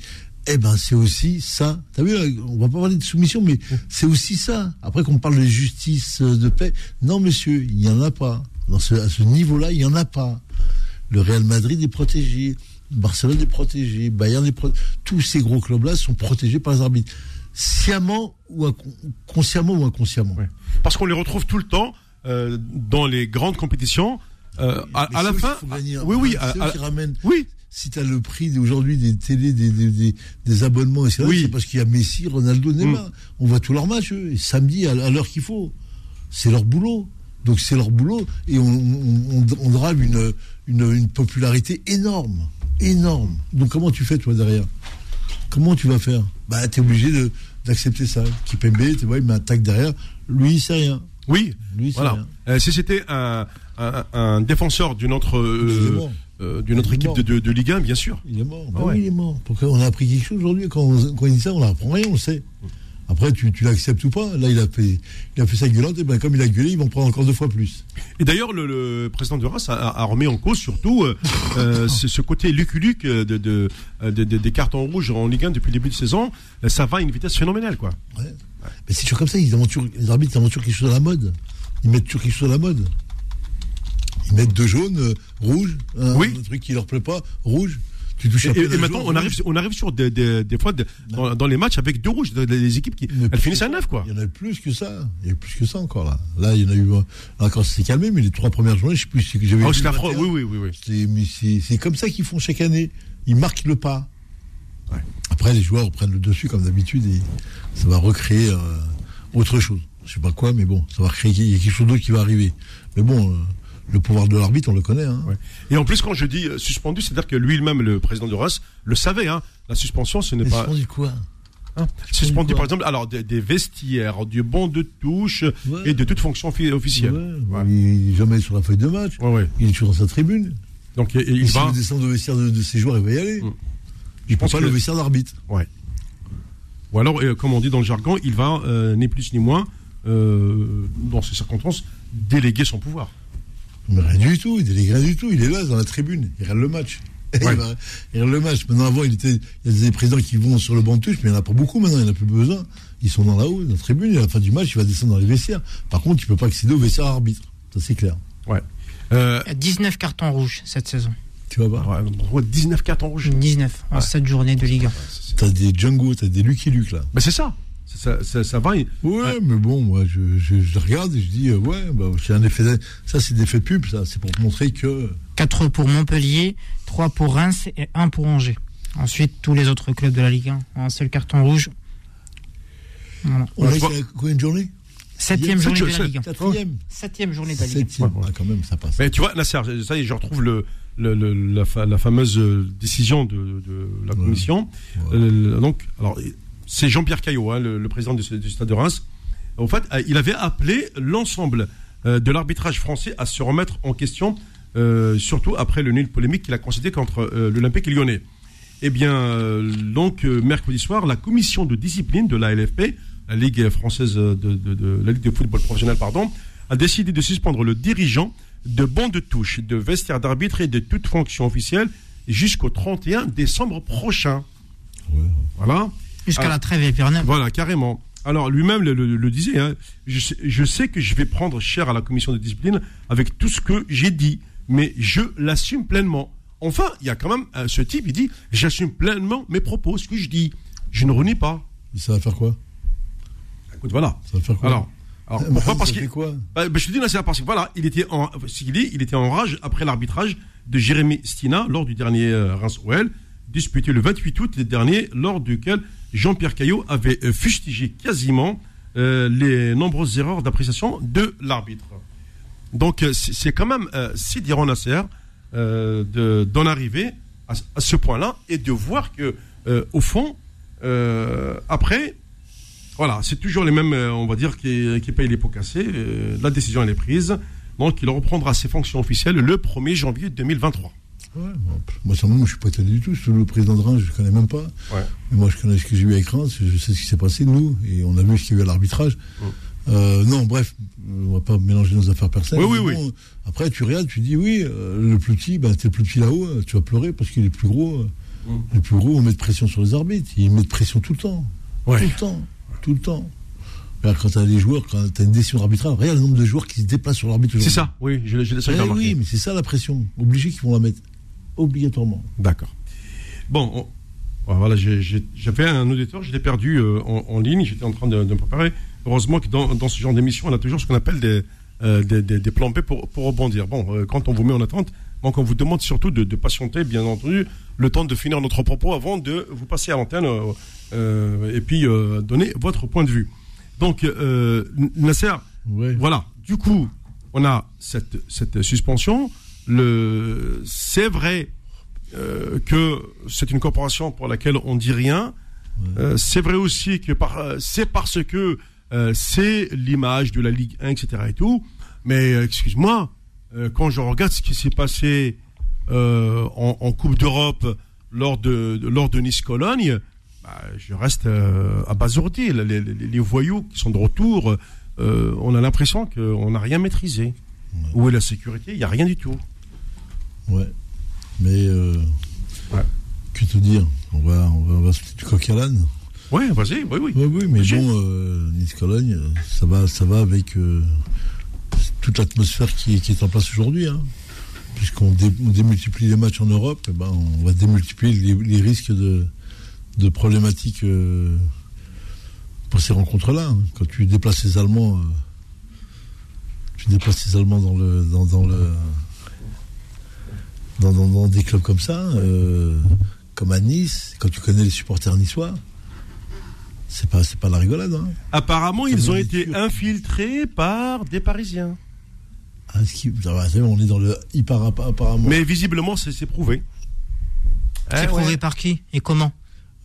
Eh ben c'est aussi ça. T'as vu, on va pas parler de soumission, mais c'est aussi ça. Après qu'on parle de justice, euh, de paix, non monsieur, il n'y en a pas. Dans ce, à ce niveau-là, il n'y en a pas. Le Real Madrid est protégé, Barcelone est protégé, Bayern est protégé. Tous ces gros clubs-là sont protégés par les arbitres. Sciemment ou consciemment ou inconsciemment. Ouais. Parce qu'on les retrouve tout le temps euh, dans les grandes compétitions. euh, à, à la fin, gagner oui, oui, à- eux à- qui ramènent. oui, Si tu as le prix aujourd'hui des télés, des, des, des, des abonnements, etc., Oui. c'est parce qu'il y a Messi, Ronaldo, Neymar. On voit tous leurs matchs, eux, et samedi à, à l'heure qu'il faut. C'est leur boulot. Donc c'est leur boulot, et on, on, on- on drave une, une, une popularité énorme. Énorme. Donc comment tu fais, toi, derrière? Comment tu vas faire? Bah, tu es obligé de- d'accepter ça. Kipembe, tu vois, il tac derrière. Lui, il sait rien. oui. Lui, il sait Voilà. rien. Euh, si c'était un, un, un défenseur d'une autre, euh. Euh, d'une autre équipe de, de, de Ligue 1, bien sûr. Il est mort. Ah ouais. oui, il est mort. Pourquoi on a appris quelque chose aujourd'hui quand, on- quand il dit ça, on n'apprend rien, on le sait. Après, tu, tu l'acceptes ou pas. Là, il a fait, il a fait sa gueulante, et ben comme il a gueulé, ils vont prendre encore deux fois plus. Et d'ailleurs, le, le président de Reims a, a remis en cause surtout euh, euh, ce, ce côté luculuc de, de, de- de- des cartons rouges en Ligue 1 depuis le début de saison. Ça va à une vitesse phénoménale, quoi. Ouais. Mais c'est toujours comme ça, ils les arbitres ils inventent toujours quelque chose à la mode. Ils mettent toujours quelque chose à la mode. Ils mettent deux jaunes, euh, rouge, un, Oui. un truc qui leur plaît pas, rouge. Tu touches Et, et un maintenant, jaune, on arrive, on arrive sur des, des, des fois de- dans, dans les matchs avec deux rouges, des, équipes qui elles finissent à neuf, quoi. Il y en a plus que ça. Il y a plus que ça encore là. Là, il y en a eu. Là, quand c'est calmé, mais les trois premières journées, je sais plus si j'avais. 21. Oui, oui, oui, oui. C'est, mais c'est, c'est comme ça qu'ils font chaque année. Ils marquent le pas. Ouais. Après, les joueurs prennent le dessus comme d'habitude et ça va recréer euh, autre chose. Je sais pas quoi, mais bon, ça va recréer. Il y a quelque chose d'autre qui va arriver. Mais bon, euh, le pouvoir de l'arbitre, on le connaît. Hein. Ouais. Et en plus, quand je dis euh, suspendu, c'est-à-dire que lui-même, le président de Reims, le savait. Hein. La suspension, ce n'est pas suspendu quoi? Hein? suspendu, suspendu quoi? par exemple, alors des, des vestiaires, du bon de touche Ouais. et de toute fonction offi- officielle. Ouais. Il est jamais sur la feuille de match. Il est toujours dans sa tribune. Donc et- et Et il va. veut descendre au vestiaire de, de ses joueurs, il va y aller. Mm. Je pense pense pas que- le vestiaire d'arbitre. Ouais. Ou alors, euh, comme on dit dans le jargon, il va euh, ni plus ni moins, euh, dans ces circonstances, déléguer son pouvoir. Mais rien du tout, il délègue rien du tout. Il est là, dans la tribune. Il regarde le match. Ouais. il, va- il regarde le match. Maintenant, avant, il, était, il y a des présidents qui vont sur le banc de touche, mais il n'y en a pas beaucoup maintenant, il n'y en a plus besoin. Ils sont dans la haut, dans la tribune, et à la fin du match, il va descendre dans les vestiaires. Par contre, il ne peut pas accéder au vestiaire arbitre. Ça, c'est clair. Ouais. Euh, Il y a 19 cartons rouges cette saison. Tu vas voir. ouais, ouais, 19 cartons rouges. 19 en Ouais. 7 journées de Ligue 1. T'as des Django, t'as des Lucky Luke, là. Mais c'est ça. Ça, ça, ça va. Ouais, Ouais. mais bon, moi, je, je, je regarde et je dis, euh, ouais, bah, c'est un effet. Ça, c'est des effets pub, ça. C'est pour montrer que. 4 pour Montpellier, 3 pour Reims et 1 pour Angers. Ensuite, tous les autres clubs de la Ligue 1 ont un seul carton rouge. Voilà. On été à combien de journées? Septième Sept- journée de la Ligue 1. Quatrième. Septième journée de la Ligue 1. Septième. Ouais, ouais. Ah, quand même, ça passe. Mais tu vois, Nasser, ça y est, je retrouve le, le, le- la, fa- la fameuse euh, décision de, de la Ouais. commission. Ouais. Euh, donc, alors, c'est Jean-Pierre Caillot, hein, le, le président du, du Stade de Reims. En fait, euh, il avait appelé l'ensemble euh, de l'arbitrage français à se remettre en question, euh, surtout après le nul polémique qu'il a concédé contre euh, l'Olympique lyonnais. Eh bien, euh, donc, mercredi soir, la commission de discipline de la LFP, la Ligue française de, de- de- la Ligue de football professionnel, pardon, a décidé de suspendre le dirigeant de bancs de touche, de vestiaire d'arbitre et de toute fonction officielle jusqu'au 31 décembre prochain. Ouais. Voilà. Jusqu'à Ah. la trêve hivernale. Voilà, carrément. Alors lui-même le, le- le disait, hein, je, sais, je sais que je vais prendre cher à la commission de discipline avec tout ce que j'ai dit, mais je l'assume pleinement. Enfin, il y a quand même euh, ce type, il dit, j'assume pleinement mes propos, ce que je dis. Je ne renie pas. Et ça va faire quoi? Écoute, voilà. Ça va faire quoi? Alors, alors Bah, pourquoi ça Parce quoi? Bah, bah, je te dis, là, c'est parce que voilà, il était en, ce qu'il dit, il était en rage après l'arbitrage de Jérémy Stina lors du dernier euh, Reims-OL, disputé le 28 août dernier, lors duquel Jean-Pierre Caillot avait euh, fustigé quasiment euh, les nombreuses erreurs d'appréciation de l'arbitre. Donc, euh, c'est quand même euh, Sidi Nasser euh, de- d'en arriver à, ce point-là et de voir que, au fond, après, voilà, c'est toujours les mêmes, on va dire, qui, qui payent les pots cassés. La décision, est prise. Donc, il reprendra ses fonctions officielles le 1er janvier 2023. Ouais, moi, ça, moi, je suis pas étonné du tout. Le président de Reims, je le connais même pas. Ouais. Mais moi, je connais ce que j'ai eu avec Reims, je sais ce qui s'est passé, nous, et on a vu ce qu'il y a eu à l'arbitrage. Euh, non, bref, on va pas mélanger nos affaires personnelles. Oui, oui, bon, Après, tu regardes, tu dis, oui, euh, le plus petit, ben, t'es le plus petit là-haut, euh, tu vas pleurer parce qu'il est plus gros. euh, Mm. Le plus gros, on met de pression sur les arbitres. Ils mettent de pression tout le temps. Tout le temps. Tout le temps. Quand tu as des joueurs, quand tu as une décision arbitrale, regarde le nombre de joueurs qui se déplacent sur l'arbitre. C'est ça, oui, je, je, ça, Eh oui, mais c'est ça la pression. Obligé qu'ils vont la mettre. Obligatoirement. D'accord. Bon, on- voilà, j'avais un auditeur, je l'ai perdu euh, en, en ligne, j'étais en train de, de me préparer. Heureusement que dans, dans ce genre d'émission, on a toujours ce qu'on appelle des, euh, des, des- des plans B pour, pour rebondir. Bon, euh, quand on vous met en attente, donc on vous demande surtout de, de patienter, bien entendu, le temps de finir notre propos avant de vous passer à l'antenne euh, et puis euh, donner votre point de vue. Donc, euh, Nasser, Ouais. voilà. Du coup, on a cette, cette suspension. Le, c'est vrai euh, que c'est une corporation pour laquelle on dit rien. Euh, c'est vrai aussi que par, euh, c'est parce que c'est l'image de la Ligue 1, etc. et tout. Mais excuse-moi, quand je regarde ce qui s'est passé en, en Coupe d'Europe lors de, de- lors de Nice-Cologne, bah, je reste abasourdi. Les, les- les voyous qui sont de retour, on a l'impression qu'on n'a rien maîtrisé. Où est la sécurité? Il n'y a rien du tout. Ouais. Mais, euh, Ouais. que te dire? On va, on va, on va se du coq à l'âne. Ouais, vas-y, oui, oui. Oui, oui, mais bon, euh, Nice-Cologne, ça va, ça va avec euh, toute l'atmosphère qui, est- qui est en place aujourd'hui. Hein. Puisqu'on dé- on démultiplie les matchs en Europe, eh ben, on va démultiplier les, les risques de, de problématiques euh, pour ces rencontres-là. hein. Quand tu déplaces les Allemands, tu déplaces les Allemands dans le dans, dans le dans, dans- dans des clubs comme ça, euh, comme à Nice, quand tu connais les supporters niçois, c'est pas c'est pas la rigolade. Hein. Apparemment, Ça ils ont été infiltrés par des Parisiens. Ah, qui- bon, on est dans le hyper apparemment. Mais visiblement, c'est prouvé. C'est Eh, prouvé ouais. par qui et comment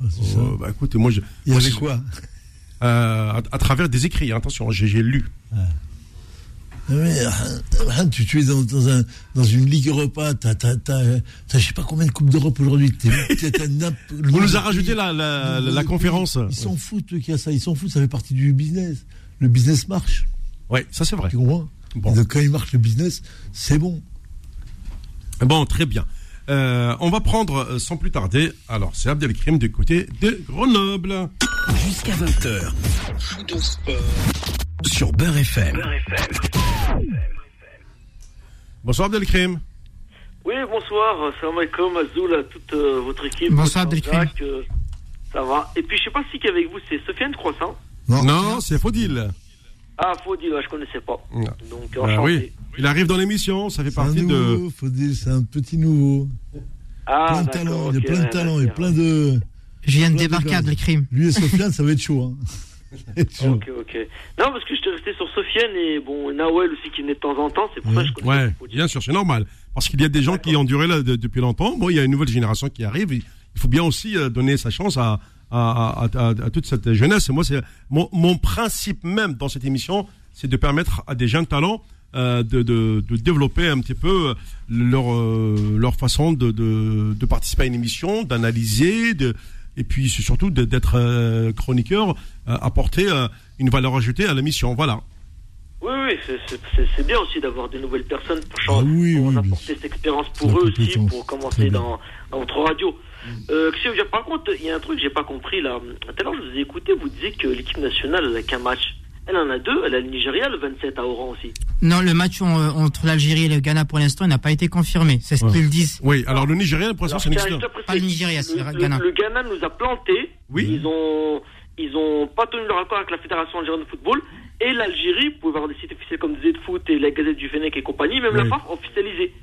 Ah. Oh, bah, écoute, moi, je, Il y avait quoi euh, à, à travers des écrits, hein, attention, j'ai j'ai lu. Ah, tu, tu es dans, dans, un, dans une Ligue Europa, t'as, t'as, t'as, je sais pas combien de Coupes d'Europe aujourd'hui. On nous a rajouté la, la, la, la conférence. Ils s'en foutent qu'il y a ça, ils s'en foutent, ça fait partie du business. Le business marche, Ouais, ça c'est vrai. tu comprends? Bon. Donc quand il marche le business, c'est bon. Bon, très bien. Euh, on va prendre euh, sans plus tarder. Alors, c'est Abdelkrim du côté de Grenoble. Jusqu'à 20h. Sur Beurre FM. Bonsoir Abdelkrim. Oui, bonsoir. Salam alaikum, Azoul, à toute euh, votre équipe. Bonsoir, Bonsoir, Abdelkrim. Euh, ça va. Et puis, je sais pas si qui est avec vous, c'est Sofiane Croissant. Non, c'est Faudil. Ah, faut dire, je connaissais pas. Donc, Euh, enchanté. oui, il arrive dans l'émission, ça fait C'est un partie de. nouveau, faut dire, c'est un petit nouveau. Ah, plein de d'accord, talent, ok, il y a plein de talent, ouais, plein de. Je viens de de débarquer à Abdelkrim. Lui et Sofiane, ça va être chaud. Hein. Ça va être chaud. Ok, ok. Non, parce que j'étais resté sur Sofiane et bon, Nawel aussi qui venait de temps en temps, c'est pour ça que je connaissais Ouais, bien sûr, c'est normal. Parce qu'il y a des gens qui ont duré là de- depuis longtemps. Bon, il y a une nouvelle génération qui arrive. Il il faut bien aussi euh, donner sa chance à, à, à, à- à toute cette jeunesse. Et moi, c'est mon, mon principe même dans cette émission, c'est de permettre à des jeunes talents euh, de, de, de développer un petit peu leur, euh, leur façon de, de, de participer à une émission, d'analyser, de, et puis surtout d'être euh, chroniqueur, euh, apporter euh, une valeur ajoutée à l'émission. Voilà. Oui, oui, c'est- bien aussi d'avoir des nouvelles personnes pour, changer, Ah oui, pour oui, apporter cette expérience pour eux aussi, pour commencer dans, dans votre radio. Euh, veux dire Par contre, il y a un truc que j'ai pas compris là. Tout à l'heure, je vous ai écouté, vous disiez que l'équipe nationale, elle a qu'un match. Elle en a deux, elle a le Nigeria le 27 à Oran aussi. Non, le match en- entre l'Algérie et le Ghana pour l'instant il n'a pas été confirmé. C'est ce Ouais. qu'ils disent. Oui, alors le Nigérien, pour l'instant, c'est n'existe pas. le Nigeria, c'est le le, Ghana. le Ghana nous a planté. Oui. Ils ont, ils ont pas tenu leur accord avec la Fédération algérienne de football. Et l'Algérie, vous pouvez voir des sites officiels comme Z Foot et la Gazette du Fennec et compagnie, même Oui. la FAF officialisé.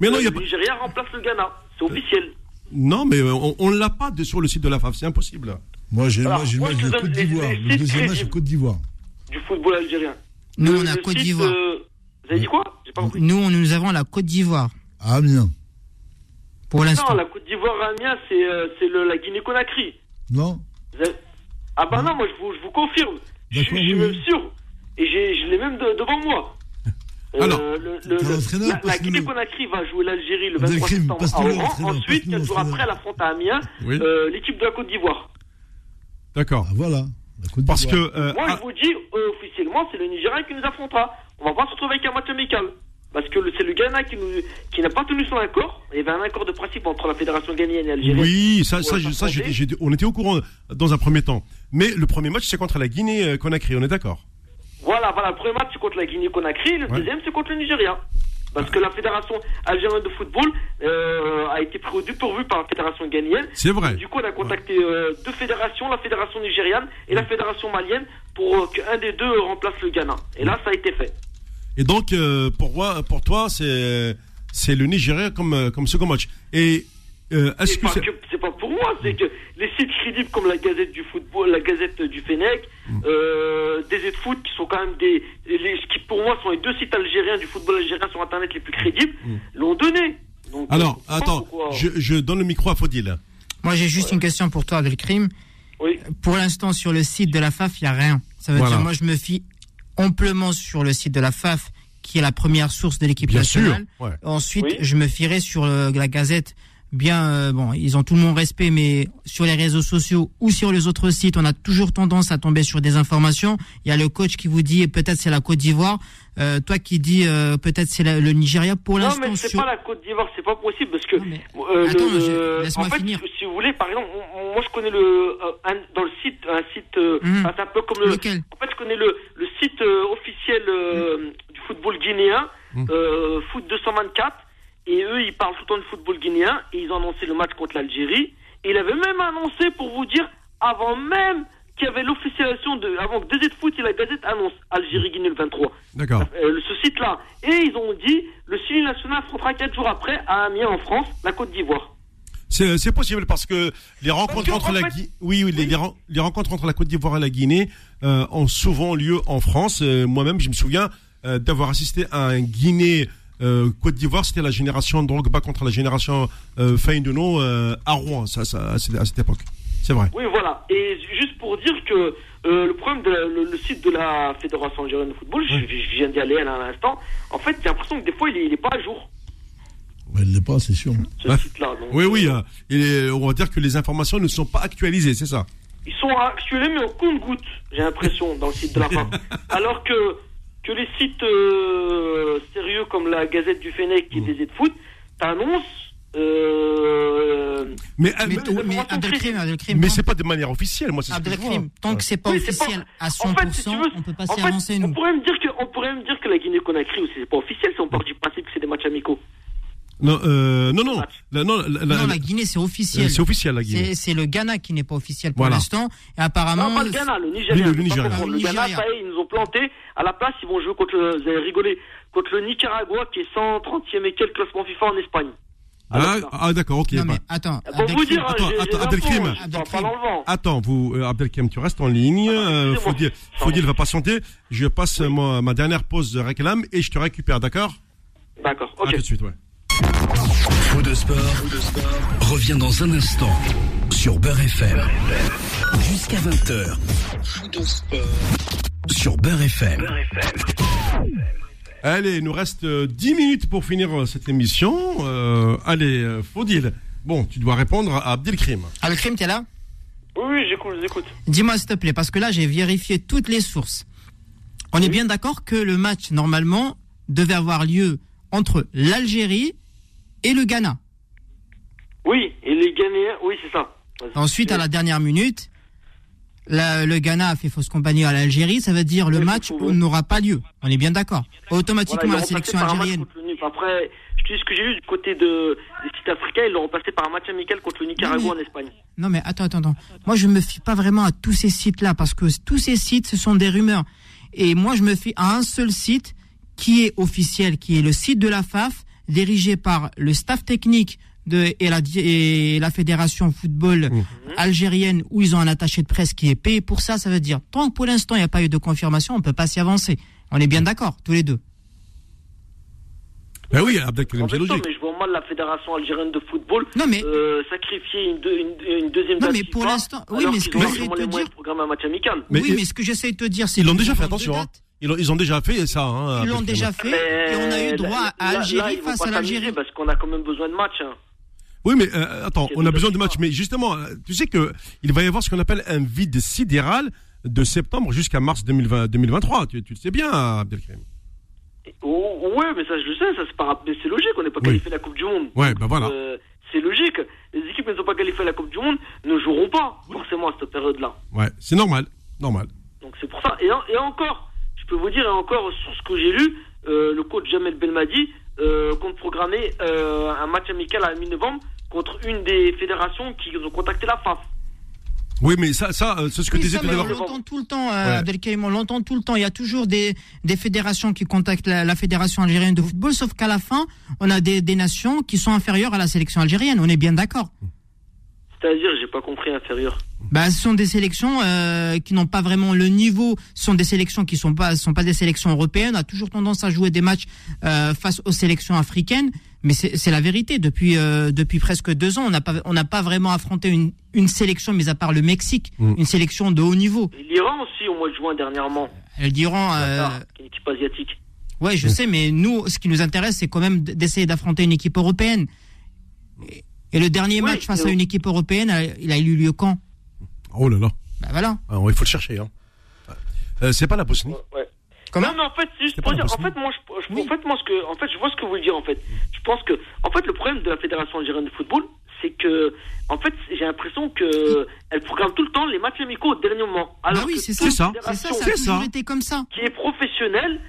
Mais non, il y a le pas... Nigeria remplace le Ghana. C'est officiel. Non, mais euh, on, on l'a pas de, sur le site de la FAF, c'est impossible. Moi, j'ai, le match je de te Côte d'Ivoire. Le deuxième match, c'est Côte d'Ivoire. Du football algérien. Nous, Le- on a Côte d'Ivoire. euh, vous avez dit quoi pas compris. Nous, nous avons la Côte d'Ivoire Ah, bien. pour l'instant. Non, la Côte d'Ivoire, Amiens, c'est euh, la Guinée-Conakry. Non avez- Ah bah non, moi je vous, je vous confirme. Je, suis oui, même sûr. Et j'ai- je l'ai même de- devant moi. Euh, Alors, le, le- le- entraîneur, la, la. Guinée-Conakry va jouer l'Algérie le Abdelkrim, 23 septembre à Oran. Ensuite, quatre jours après, elle affronte à Amiens Oui. euh, l'équipe de la Côte d'Ivoire. D'accord. Ah, voilà. La Côte Parce que. euh, Moi, ah, je vous dis, euh, officiellement, c'est le Nigeria qui nous affrontera. On va pas se retrouver avec un match amical. Parce que c'est le Ghana qui, n'a pas tenu son accord. Il y avait un accord de principe entre la fédération ghanéenne et l'Algérie. oui, ça, on était au courant dans un premier temps. Mais le premier match, c'est contre la Guinée-Conakry, on est d'accord? Voilà, voilà, le premier match c'est contre la Guinée-Conakry, le Ouais. deuxième c'est contre le Nigeria. Parce que la fédération algérienne de football euh, a été pris au dépourvu par la fédération ghanéenne. C'est vrai. Du coup, on a contacté euh, deux fédérations, la fédération nigériane et la fédération malienne, pour euh, qu'un des deux remplace le Ghana. Et là, ça a été fait. Et donc, euh, pour, moi, pour toi, c'est c'est le Nigeria comme, euh, comme second match. Et euh, est-ce C'est que pas, c'est. que- c'est pas pour moi, c'est que les sites crédibles comme la Gazette du football, la Gazette du Fennec, Mm. euh, des de foot qui sont quand même des, les, qui pour moi sont les deux sites algériens du football algérien sur internet les plus crédibles, l'ont donné. Donc, Mm. Alors, attends, pourquoi- je, je donne le micro à Faudil. Moi, j'ai juste une question pour toi, Abdelkrim. Oui. Pour l'instant, sur le site de la FAF, il n'y a rien. Ça veut Voilà. dire, moi, je me fie amplement sur le site de la FAF, qui est la première source de l'équipe Bien sûr. nationale. Ouais. Ensuite, Oui. je me fierai sur euh, la Gazette. Bien, euh, bon, ils ont tout mon respect, mais sur les réseaux sociaux ou sur les autres sites, on a toujours tendance à tomber sur des informations. Il y a le coach qui vous dit peut-être c'est la Côte d'Ivoire, euh, toi qui dis euh, peut-être c'est le Nigeria. Pour Non, l'instant, mais c'est sur- pas la Côte d'Ivoire, c'est pas possible parce que Non, mais- euh, Attends, le- je- laisse-moi en fait, finir. si vous voulez, par exemple, moi je connais le euh, un- dans le site un site, euh, Mhm. un peu comme le. Lequel? En fait, je connais le le site euh, officiel euh, du football guinéen, Mhm. euh, foot 224, et eux ils parlent tout le temps de football guinéen et ils ont annoncé le match contre l'Algérie. Et il avait même annoncé pour vous dire avant même qu'il y avait l'officialisation de avant que DZ Foot et la Gazette annoncent Algérie-Guinée le 23. D'accord. Euh, ce site-là. Et ils ont dit, le Chili national affrontera 4 jours après à Amiens en France, la Côte d'Ivoire. C'est c'est possible parce que les rencontres entre en la fait- Gui- oui, oui, Les, les ren- les rencontres entre la Côte d'Ivoire et la Guinée euh, ont souvent lieu en France. Euh, Moi-même, je me souviens euh, d'avoir assisté à un Guinée. Euh, Côte d'Ivoire, c'était la génération Drogba contre la génération euh, Faye-Denon euh, à Rouen, ça, ça, à cette à cette époque. C'est vrai. Oui, voilà. Et juste pour dire que euh, le problème de la- le, le site de la Fédération algérienne de football, je, je viens d'y aller à l'instant. En fait, j'ai l'impression que des fois, il est, il est pas à jour, Ouais, elle l'est pas, c'est sûr. ce Ouais. site-là. Donc, Oui, oui. euh, et on va dire que les informations ne sont pas actualisées, c'est ça. Ils sont actualisés, mais au compte-goutte, j'ai l'impression, dans le site de la fin. Alors que, que les sites euh, sérieux comme la Gazette du Fennec et des de foot t'annoncent. Euh, Mais, Mais, mais, mais Abdelkrim, Abdelkrim, mais c'est pas de manière officielle, moi, c'est ce que je vois. Abdelkrim, tant que c'est pas Oui, officiel à 100%, en fait, si tu veux, on peut pas en s'y on pourrait me dire que, on pourrait me dire que la Guinée-Conakry aussi, c'est pas officiel, si on part du principe que c'est des matchs amicaux. Non, euh, non, non. La- non, la- la- Non, la Guinée, c'est euh, officiel. c'est officiel, la Guinée. C'est le Ghana qui n'est pas officiel pour Voilà. l'instant. Et apparemment, Non, pas le Ghana, le Oui, Nigeria. le faut pas Nigeria. confondre. Le Le Ghana, Nigeria. ça y est, ils nous ont planté. À la place, ils vont jouer contre le, vous allez rigoler, contre le Nicaragua qui est 130e et quel classement FIFA en Espagne. Ah, ah, d'accord, ok. non bah. mais attends, Pour vous Abdelkrim, dire, attends, attends, Abdelkrim. le. Attends, vous, euh, Abdelkrim, tu restes en ligne. Euh, excusez-moi. Faudil, Pardon. Faudil va patienter. Je passe moi, ma dernière pause de réclame et je te récupère, d'accord? D'accord, À ok. tout de suite, ouais. Faux de sport, revient dans un instant sur Beurre FM. Jusqu'à 20h. Sur Beurre FM. Allez, il nous reste euh, 10 minutes pour finir euh, cette émission. Euh, allez, euh, Faudil. Bon, tu dois répondre à Abdelkrim. Abdelkrim, t'es là? Oui, oui, j'écoute, j'écoute. Dis-moi s'il te plaît, parce que là j'ai vérifié toutes les sources. On est bien d'accord que le match normalement devait avoir lieu entre l'Algérie et le Ghana. Oui, et les Ghanéens, oui, c'est ça. Ensuite, à la dernière minute, la- le Ghana a fait fausse compagnie à l'Algérie, ça veut dire le Oui, match n'aura pas lieu. On est bien d'accord. Automatiquement, Voilà, la sélection algérienne. Après, je te dis ce que j'ai lu du côté de, des sites africains, ils l'ont remplacé par un match amical contre le Nicaragua mais- en Espagne. Non mais attends, attends, attends. Moi je me fie pas vraiment à tous ces sites-là parce que tous ces sites ce sont des rumeurs. Et moi je me fie à un seul site qui est officiel, qui est le site de la FAF, dirigé par le staff technique de, et, la, di- et la fédération football algérienne où ils ont un attaché de presse qui est payé pour ça. Ça veut dire tant que pour l'instant il n'y a pas eu de confirmation, on peut pas s'y avancer. On est bien d'accord tous les deux. Ben oui, Abdelkrim, En c'est logique. mais je vois mal la fédération algérienne de football Non mais euh, sacrifier une, deux- une, une deuxième Non, date mais pour l'instant- oui, mais ce que j'essaie de te dire- de programmer un match amical. Mais oui, mais ce que j'essaie de te dire, c'est Ils l'ont déjà fait, attention. hein. Ils ont, ils ont déjà fait ça. Hein, Ils l'ont déjà fait Mais et on a eu droit là- à Algérie là, ils vont face à l'Algérie. Parce qu'on a quand même besoin de matchs. hein. Oui, mais euh, attends, on a besoin de matchs. Mais justement, euh, tu sais que il va y avoir ce qu'on appelle un vide sidéral de septembre jusqu'à mars 2020, 2023. Tu, tu le sais bien, Abdelkrim. Oh, ouais, mais ça je le sais, ça c'est pas mais c'est logique, on n'est pas Oui. qualifié à la Coupe du Monde. Ouais, ben voilà. Euh, c'est logique. Les équipes qui ne sont pas qualifiées à la Coupe du Monde ne joueront pas forcément à cette période-là. Ouais, c'est normal, normal. Donc c'est pour ça. Et, en- et encore, je peux vous dire, et encore sur ce que j'ai lu, euh, le coach Jamel Belmadi euh, compte programmer euh, un match amical à la mi-novembre contre une des fédérations qui ont contacté la FAF. Oui, mais ça, ça, euh, c'est ce que Oui, disait ça, tout à mais l'heure. on l'entend tout le temps, Ouais. euh, Abdelkarim, on l'entend tout le temps. Il y a toujours des, des fédérations qui contactent la, la fédération algérienne de football, sauf qu'à la fin, on a des, des nations qui sont inférieures à la sélection algérienne. On est bien d'accord. C'est-à-dire, j'ai pas compris inférieur. Bah, ce sont des sélections euh, qui n'ont pas vraiment le niveau. Ce sont des sélections qui sont pas, sont pas des sélections européennes. On a toujours tendance à jouer des matchs euh, face aux sélections africaines, mais c'est c'est la vérité. Depuis euh, depuis presque deux ans, on n'a pas on n'a pas vraiment affronté une une sélection, mis à part le Mexique, Mm. une sélection de haut niveau. L'Iran aussi, au mois de juin dernièrement. Euh, est une équipe asiatique. Ouais, je sais, mais nous, ce qui nous intéresse, c'est quand même d'essayer d'affronter une équipe européenne. Et- Et le dernier Oui, match face et- à une équipe européenne, euh, il a eu lieu quand Oh là là, Bah voilà. Ah, il faut le chercher. Hein. Euh, c'est pas la Bosnie. Ouais. Comment non, mais en fait, c'est juste pour dire, en fait, moi, je, je- Oui. en fait, moi, ce que, en fait, je vois ce que vous voulez dire, en fait. Je pense que, en fait, le problème de la Fédération algérienne de football, c'est que, en fait, j'ai l'impression que elle programme tout le temps les matchs amicaux au dernier moment. Alors bah oui, que c'est ça. C'est ça. C'est ça, ça a C'est toujours ça. été comme ça. qui est professionnelle,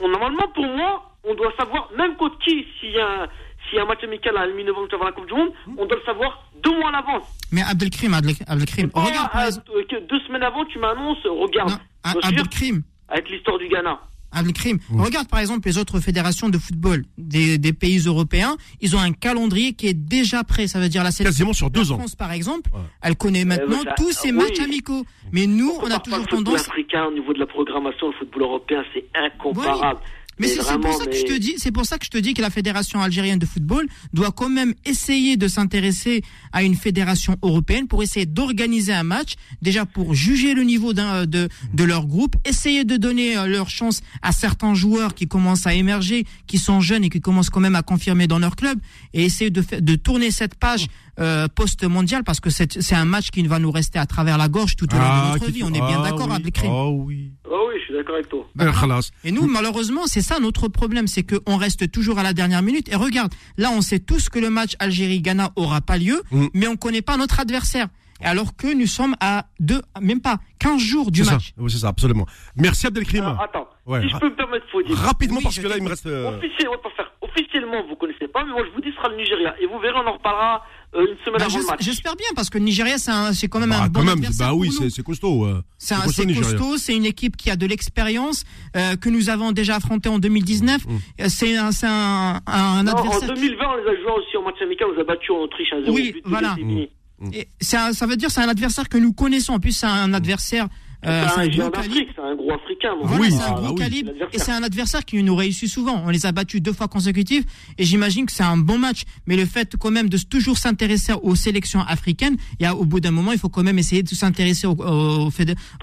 on, normalement, pour moi, on doit savoir, même contre qui, s'il y a un, s'il y a un match amical à la mi-novembre avant la Coupe du Monde, on doit le savoir deux mois à l'avance. Mais Abdelkrim, Abdel- Abdelkrim, Pas, regarde par euh, exemple. que deux semaines avant, tu m'annonces, regarde, Non, je veux dire, Abdelkrim, avec l'histoire du Ghana. Abdelkrim, regarde par exemple les autres fédérations de football des, des pays européens. Ils ont un calendrier qui est déjà prêt. Ça veut dire la sélection. Quasiment sur deux La ans. France, par exemple, Ouais. elle connaît maintenant mais ça- tous ses oui. matchs amicaux. Mais nous, on a toujours le football tendance. africain au niveau de la programmation, le football européen, c'est incomparable. Mais c'est pour ça que je te dis, c'est pour ça que je te dis que la fédération algérienne de football doit quand même essayer de s'intéresser à une fédération européenne pour essayer d'organiser un match, déjà pour juger le niveau d'un de de leur groupe, essayer de donner euh, leur chance à certains joueurs qui commencent à émerger, qui sont jeunes et qui commencent quand même à confirmer dans leur club, et essayer de de tourner cette page euh, post-mondial parce que c'est c'est un match qui va nous rester à travers la gorge tout au long de notre qui- vie. On est bien ah d'accord, oui, Abdelkrim. Ah oui. Ah oui, je suis d'accord avec toi. Ben, khalas. Et nous, malheureusement, c'est ça notre problème, c'est qu'on reste toujours à la dernière minute. Et regarde, là, on sait tous que le match Algérie-Ghana aura pas lieu, Mm. mais on connaît pas notre adversaire. Alors que nous sommes à deux, même pas 15 jours du C'est ça. match. Oui, c'est ça, absolument. Merci Abdelkrim. Alors, attends, Ouais, si je peux me permettre, faut dire. Rapidement, Oui, parce que là, il me reste. euh, Officiel, on va pas faire. Officiellement, vous connaissez pas, mais moi je vous dis, ce sera le Nigeria. Et vous verrez, on en reparlera euh, une semaine Bah, avant le match. J'espère bien, parce que le Nigeria, c'est quand même bah, un bon quand même, adversaire bah oui, c'est costaud. euh. C'est un- costaud, c'est une équipe qui a de l'expérience, euh, que nous avons déjà affronté en 2019. Mm. Euh, C'est un, c'est un, un Non, en adversaire. 2020, on les a joués aussi en match amical, on les a battus en Autriche 1-0. Oui, but, voilà. c'est fini. Et un- ça veut dire c'est un adversaire que nous connaissons. En plus, c'est un adversaire. Euh, C'est un un géant gros calibre. d'Afrique, c'est un gros africain. Voilà, Oui, c'est un bah gros calibre et c'est un adversaire qui nous réussit souvent. On les a battus deux fois consécutives et j'imagine que c'est un bon match. Mais le fait quand même de toujours s'intéresser aux sélections africaines, il y a au bout d'un moment, il faut quand même essayer de s'intéresser aux, aux,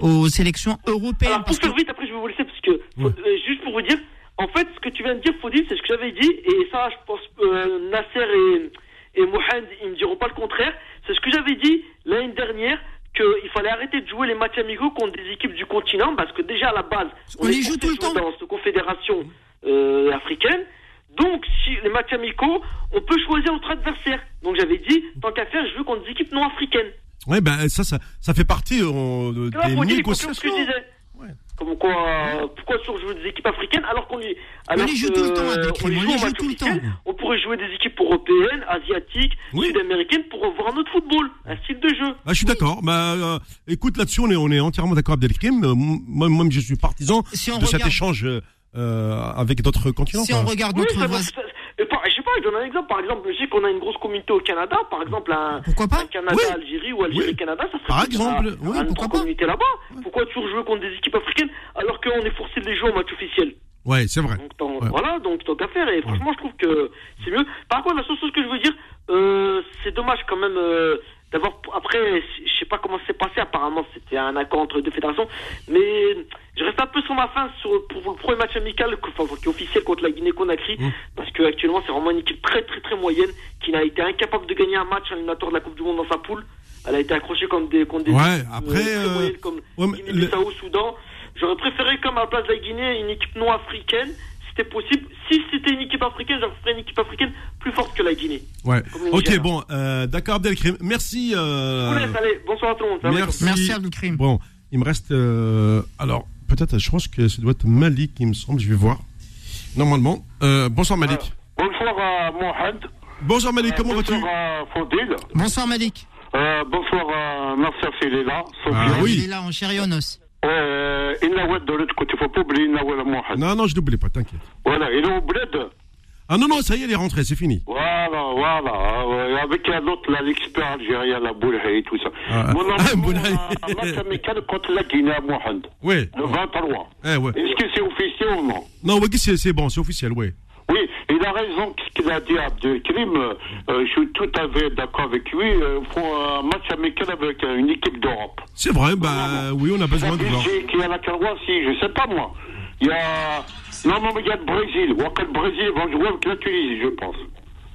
aux sélections européennes. Alors, pour que- faire vite, après je vais vous laisser, parce que, euh, juste pour vous dire, en fait, ce que tu viens de dire, Faudil, c'est ce que j'avais dit, et ça, je pense, euh, Nasser et, et Mohamed, ils me diront pas le contraire, c'est ce que j'avais dit l'année dernière, qu'il fallait arrêter de jouer les matchs amicaux contre des équipes du continent, parce que déjà, à la base, On les est joue tout le temps. dans cette confédération euh, africaine, donc, si les matchs amicaux, on peut choisir notre adversaire. Donc, j'avais dit, tant qu'à faire, je veux contre des équipes non africaines. Ouais, ben ça, ça, ça fait partie euh, des négociations. Comme quoi, euh, pourquoi sur jouer des équipes africaines alors qu'on y, alors les joue que, tout le temps, Abdelkrim, on les on joue les joue tout le temps. On pourrait jouer des équipes européennes, asiatiques, Oui. sud-américaines pour voir notre football, un style de jeu. Ah, je suis d'accord. Bah, euh, écoute, là-dessus, on est, on est entièrement d'accord avec Abdelkrim. Euh, moi, moi, je suis partisan Si on de cet échange euh, avec d'autres continents. si quoi. on regarde notre voisin. Je sais pas, je donne un exemple. Par exemple, je sais qu'on a une grosse communauté au Canada. Par exemple, un, Pourquoi pas un Canada, Oui. Algérie ou Algérie-Canada, ça serait Par à- exemple, oui, à pourquoi pas. là-bas. Pourquoi toujours jouer contre des équipes africaines alors qu'on est forcé de les jouer au match officiel? Ouais, c'est vrai. Donc, Ouais. Voilà, donc tant qu'à faire. Et franchement, je trouve que c'est mieux. Par contre, la seule chose que je veux dire, euh, c'est dommage quand même euh, d'avoir. Après, je sais pas comment c'est passé. Apparemment, c'était un accord entre les deux fédérations. Mais je reste un peu sur ma fin sur, pour le premier match amical, enfin, qui est officiel contre la Guinée-Conakry. Mm. Parce que actuellement, c'est vraiment une équipe très, très, très moyenne qui n'a été incapable de gagner un match en éliminatoire de la Coupe du Monde dans sa poule. Elle a été accrochée contre des, contre des Ouais, équipes, après, euh, moyennes comme ouais, Guinée-Bissau, Soudan. J'aurais préféré, comme à la place de la Guinée, une équipe non africaine, c'était possible. Si c'était une équipe africaine, j'aurais préféré une équipe africaine plus forte que la Guinée. Ouais. Ok, bon, euh, d'accord, Abdelkrim. Merci. Euh, Je vous laisse, allez, bonsoir à tout le monde. Merci. Merci Abdelkrim. Bon, il me reste. euh, alors, peut-être, je pense que ça doit être Malik, il me semble. Je vais voir. Normalement. Euh, bonsoir, Malik. Bonsoir à Mohamed. bonsoir, Malik. Comment vas-tu? Bonsoir Fodil. Bonsoir Malik. Euh, bonsoir à Nasser Filela. Ah oui. Il est là en Chérionos. Euh, Inawad de l'autre côté. Faut pas oublier Inawad Mohamed. Non, non, je n'oublie pas, t'inquiète. Voilà. Il est au bled. Ah non, non, ça y est, elle est rentrée, c'est fini. Voilà, voilà. Ouais, Avec un autre, là, l'expert algérien, la Boulhay et tout ça. Ah, Mon ah, ami, Boulhay. un match amical contre la Guinée à Mohamed. Oui. Le 23. Eh, ouais. Est-ce que c'est officiel ou non? Non, c'est c'est bon, c'est officiel, oui. Il a raison, ce qu'il a dit Abdelkrim. Euh, je suis tout à fait d'accord avec lui. Il faut un match amical avec euh, une équipe d'Europe. C'est vrai, bah oui, on a besoin de voir. Il y a la Croatie, je sais pas moi. Il y a. Non, non, mais il y a le Brésil. Ou le Brésil va jouer avec la Tunisie, je pense.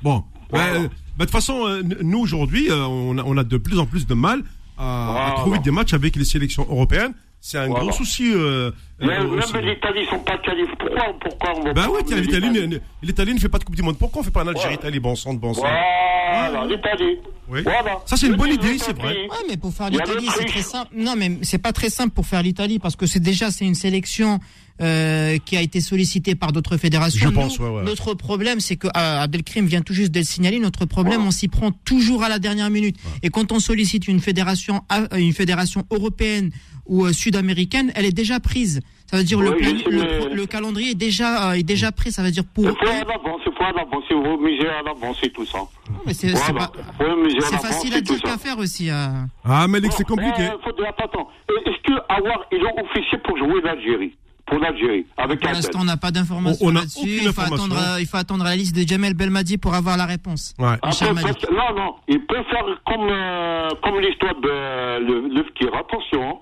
Bon. Bah, Voilà. euh, bah, de toute façon, euh, nous aujourd'hui, euh, on, a, de plus en plus de mal à, à trouver des matchs avec les sélections européennes. C'est un Voilà. gros souci. Euh, Mais euh, aussi. même l'Italie, ils sont pas qualifiés. Pourquoi, pourquoi on va Bah oui, l'Italie, l'Italie ne- l'Italie ne fait pas de Coupe du Monde. Pourquoi on fait pas un Algérie-Italie bon sang, bon sang Voilà, l'Italie. Oui. Voilà. Ça, c'est une bonne idée, c'est vrai. Ouais, mais pour faire l'Italie, c'est très simple. Non, mais c'est pas très simple pour faire l'Italie parce que c'est déjà c'est une sélection euh, qui a été sollicitée par d'autres fédérations. Je Nous, pense, ouais, ouais. Notre problème, c'est que euh, Abdelkrim vient tout juste de le signaler. Notre problème, on s'y prend toujours à la dernière minute. Et quand on sollicite une fédération, euh, une fédération européenne ou euh, sud-américaine, elle est déjà prise. Ça veut dire le, Oui, plan- le, mais- calendrier est déjà euh, est déjà pris. Ça veut dire pour faut à l'avance, il faut à l'avance, il faut miser à l'avance et tout ça. Mais c'est c'est Voilà. pas- Il faut miser à c'est l'avance facile à dire qu'à faire aussi. euh. Ah, Malik, c'est compliqué. Euh, faut attends, attends. Est-ce que Awar, ils ont officié pour jouer l'Algérie? Pour l'Algérie, avec Pour un l'instant, on n'a pas d'informations là-dessus. Il faut attendre, il faut attendre la liste de Jamel Belmadi pour avoir la réponse. Ouais. Après, non, non, il peut faire comme, euh, comme l'histoire de euh, le, le Fkir. Attention,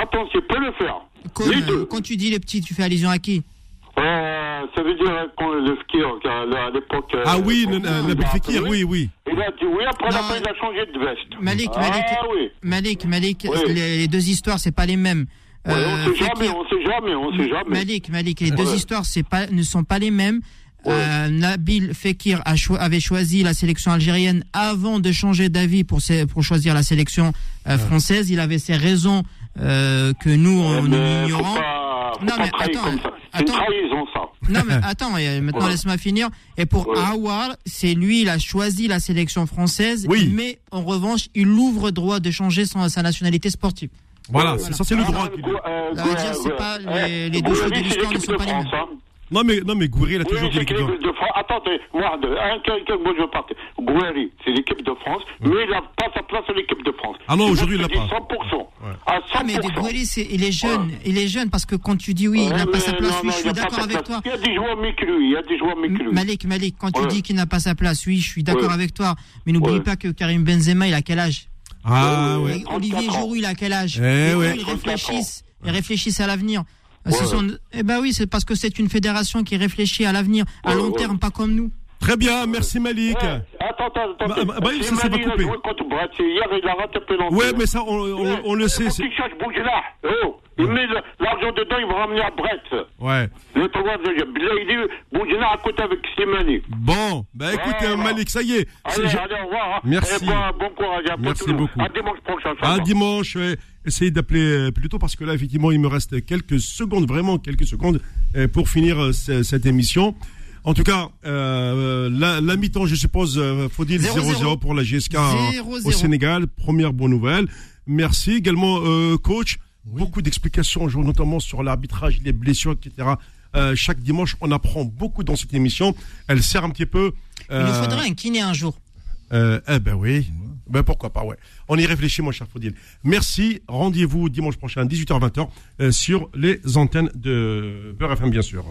attention, il peut le faire. Comme, Les euh, deux. quand tu dis les petits, tu fais allusion à qui? Euh, ça veut dire quand le Fkir, à l'époque. euh, Ah oui, le- le- oui, oui. Il a dit oui, après, après, il a changé de veste. Malik, ah, Malik, oui. Malik, Malik, Oui. les, les deux histoires, c'est pas les mêmes. Ouais, Euh, on sait jamais, on sait jamais, on sait jamais. Malik, Malik, les deux histoires, c'est pas, ne sont pas les mêmes. Euh, Nabil Fekir a cho- avait choisi la sélection algérienne avant de changer d'avis pour, choisir la sélection euh, française. Il avait ses raisons euh, que nous, on, nous ignorons. pas, Non, mais attends. C'est trahison, ça. Non mais attends, et maintenant Ouais. laisse-moi finir. Et pour Ouais. Awar, c'est lui, il a choisi la sélection française, Oui. mais en revanche, il ouvre droit de changer son, sa nationalité sportive. Voilà, c'est- ça c'est le Ah, droit. Ça veut dire, c'est euh, pas les- les deux choses de l'histoire ne sont de pas les France, mêmes. Hein. Non mais non mais Gouiri, il a toujours dit l'équipe de- France. Attendez, moi, de, un, quelqu'un, moi je partais. Gouiri, c'est l'équipe de France, mais il n'a pas sa place à l'équipe de France. Ah non, aujourd'hui, il l'a pas. 100%. À 100%. Ah mais c'est il est jeune, il est jeune parce que quand tu dis oui, il n'a Ouais, pas sa place, non, oui, non, je suis d'accord avec toi. Il y a des joueurs mieux que lui, il y a des joueurs mieux que lui. Malik, Malik, quand tu Ouais. dis qu'il n'a pas sa place, oui, je suis d'accord Ouais. avec toi. Mais n'oublie Ouais. pas que Karim Benzema, il a quel âge? Ah Ouais. ouais. Olivier 34 ans. Giroud, il a quel âge? Eh ouais. Ils 34 réfléchissent, ils réfléchissent à l'avenir. Ce Ouais. sont, eh ben oui, c'est parce que c'est une fédération qui réfléchit à l'avenir, à long terme, pas comme nous. Très bien, merci Malik. Ouais. Attends, attends, attends. Bah, bah, ça, a couper. joué contre. Hier, il a rattrapé l'entrée. Ouais, mais ça on, on, on le sait. C'est- cherche Bougela, oh, il met le- l'argent dedans, il va ramener à Brest. Ouais. Le tournoi de Là, il dit Bougela à côté avec Slimani. Bon, bah écoute Voilà. euh, Malik, ça y est. Allez, allez, au revoir. hein. Merci. Et bon, bon courage. à Merci beaucoup. À dimanche prochain. À dimanche, ouais. essayez d'appeler euh, plus tôt parce que là, effectivement, il me reste quelques secondes, vraiment quelques secondes, euh, pour finir euh, ce- cette émission. En tout cas, euh, la, la mi-temps, je suppose, euh, faut dire 0-0 0-0 pour la GSK en- 0-0. au Sénégal. Première bonne nouvelle. Merci également, euh, coach. Beaucoup d'explications, notamment sur l'arbitrage, les blessures, etc. Euh, chaque dimanche, on apprend beaucoup dans cette émission. Elle sert un petit peu. Il nous euh, faudrait un kiné un jour. euh, eh ben oui. Ben pourquoi pas, ouais. On y réfléchit, mon cher Faudil. Merci. Rendez-vous dimanche prochain, 18h-20h, euh, sur les antennes de Beurre FM, bien sûr.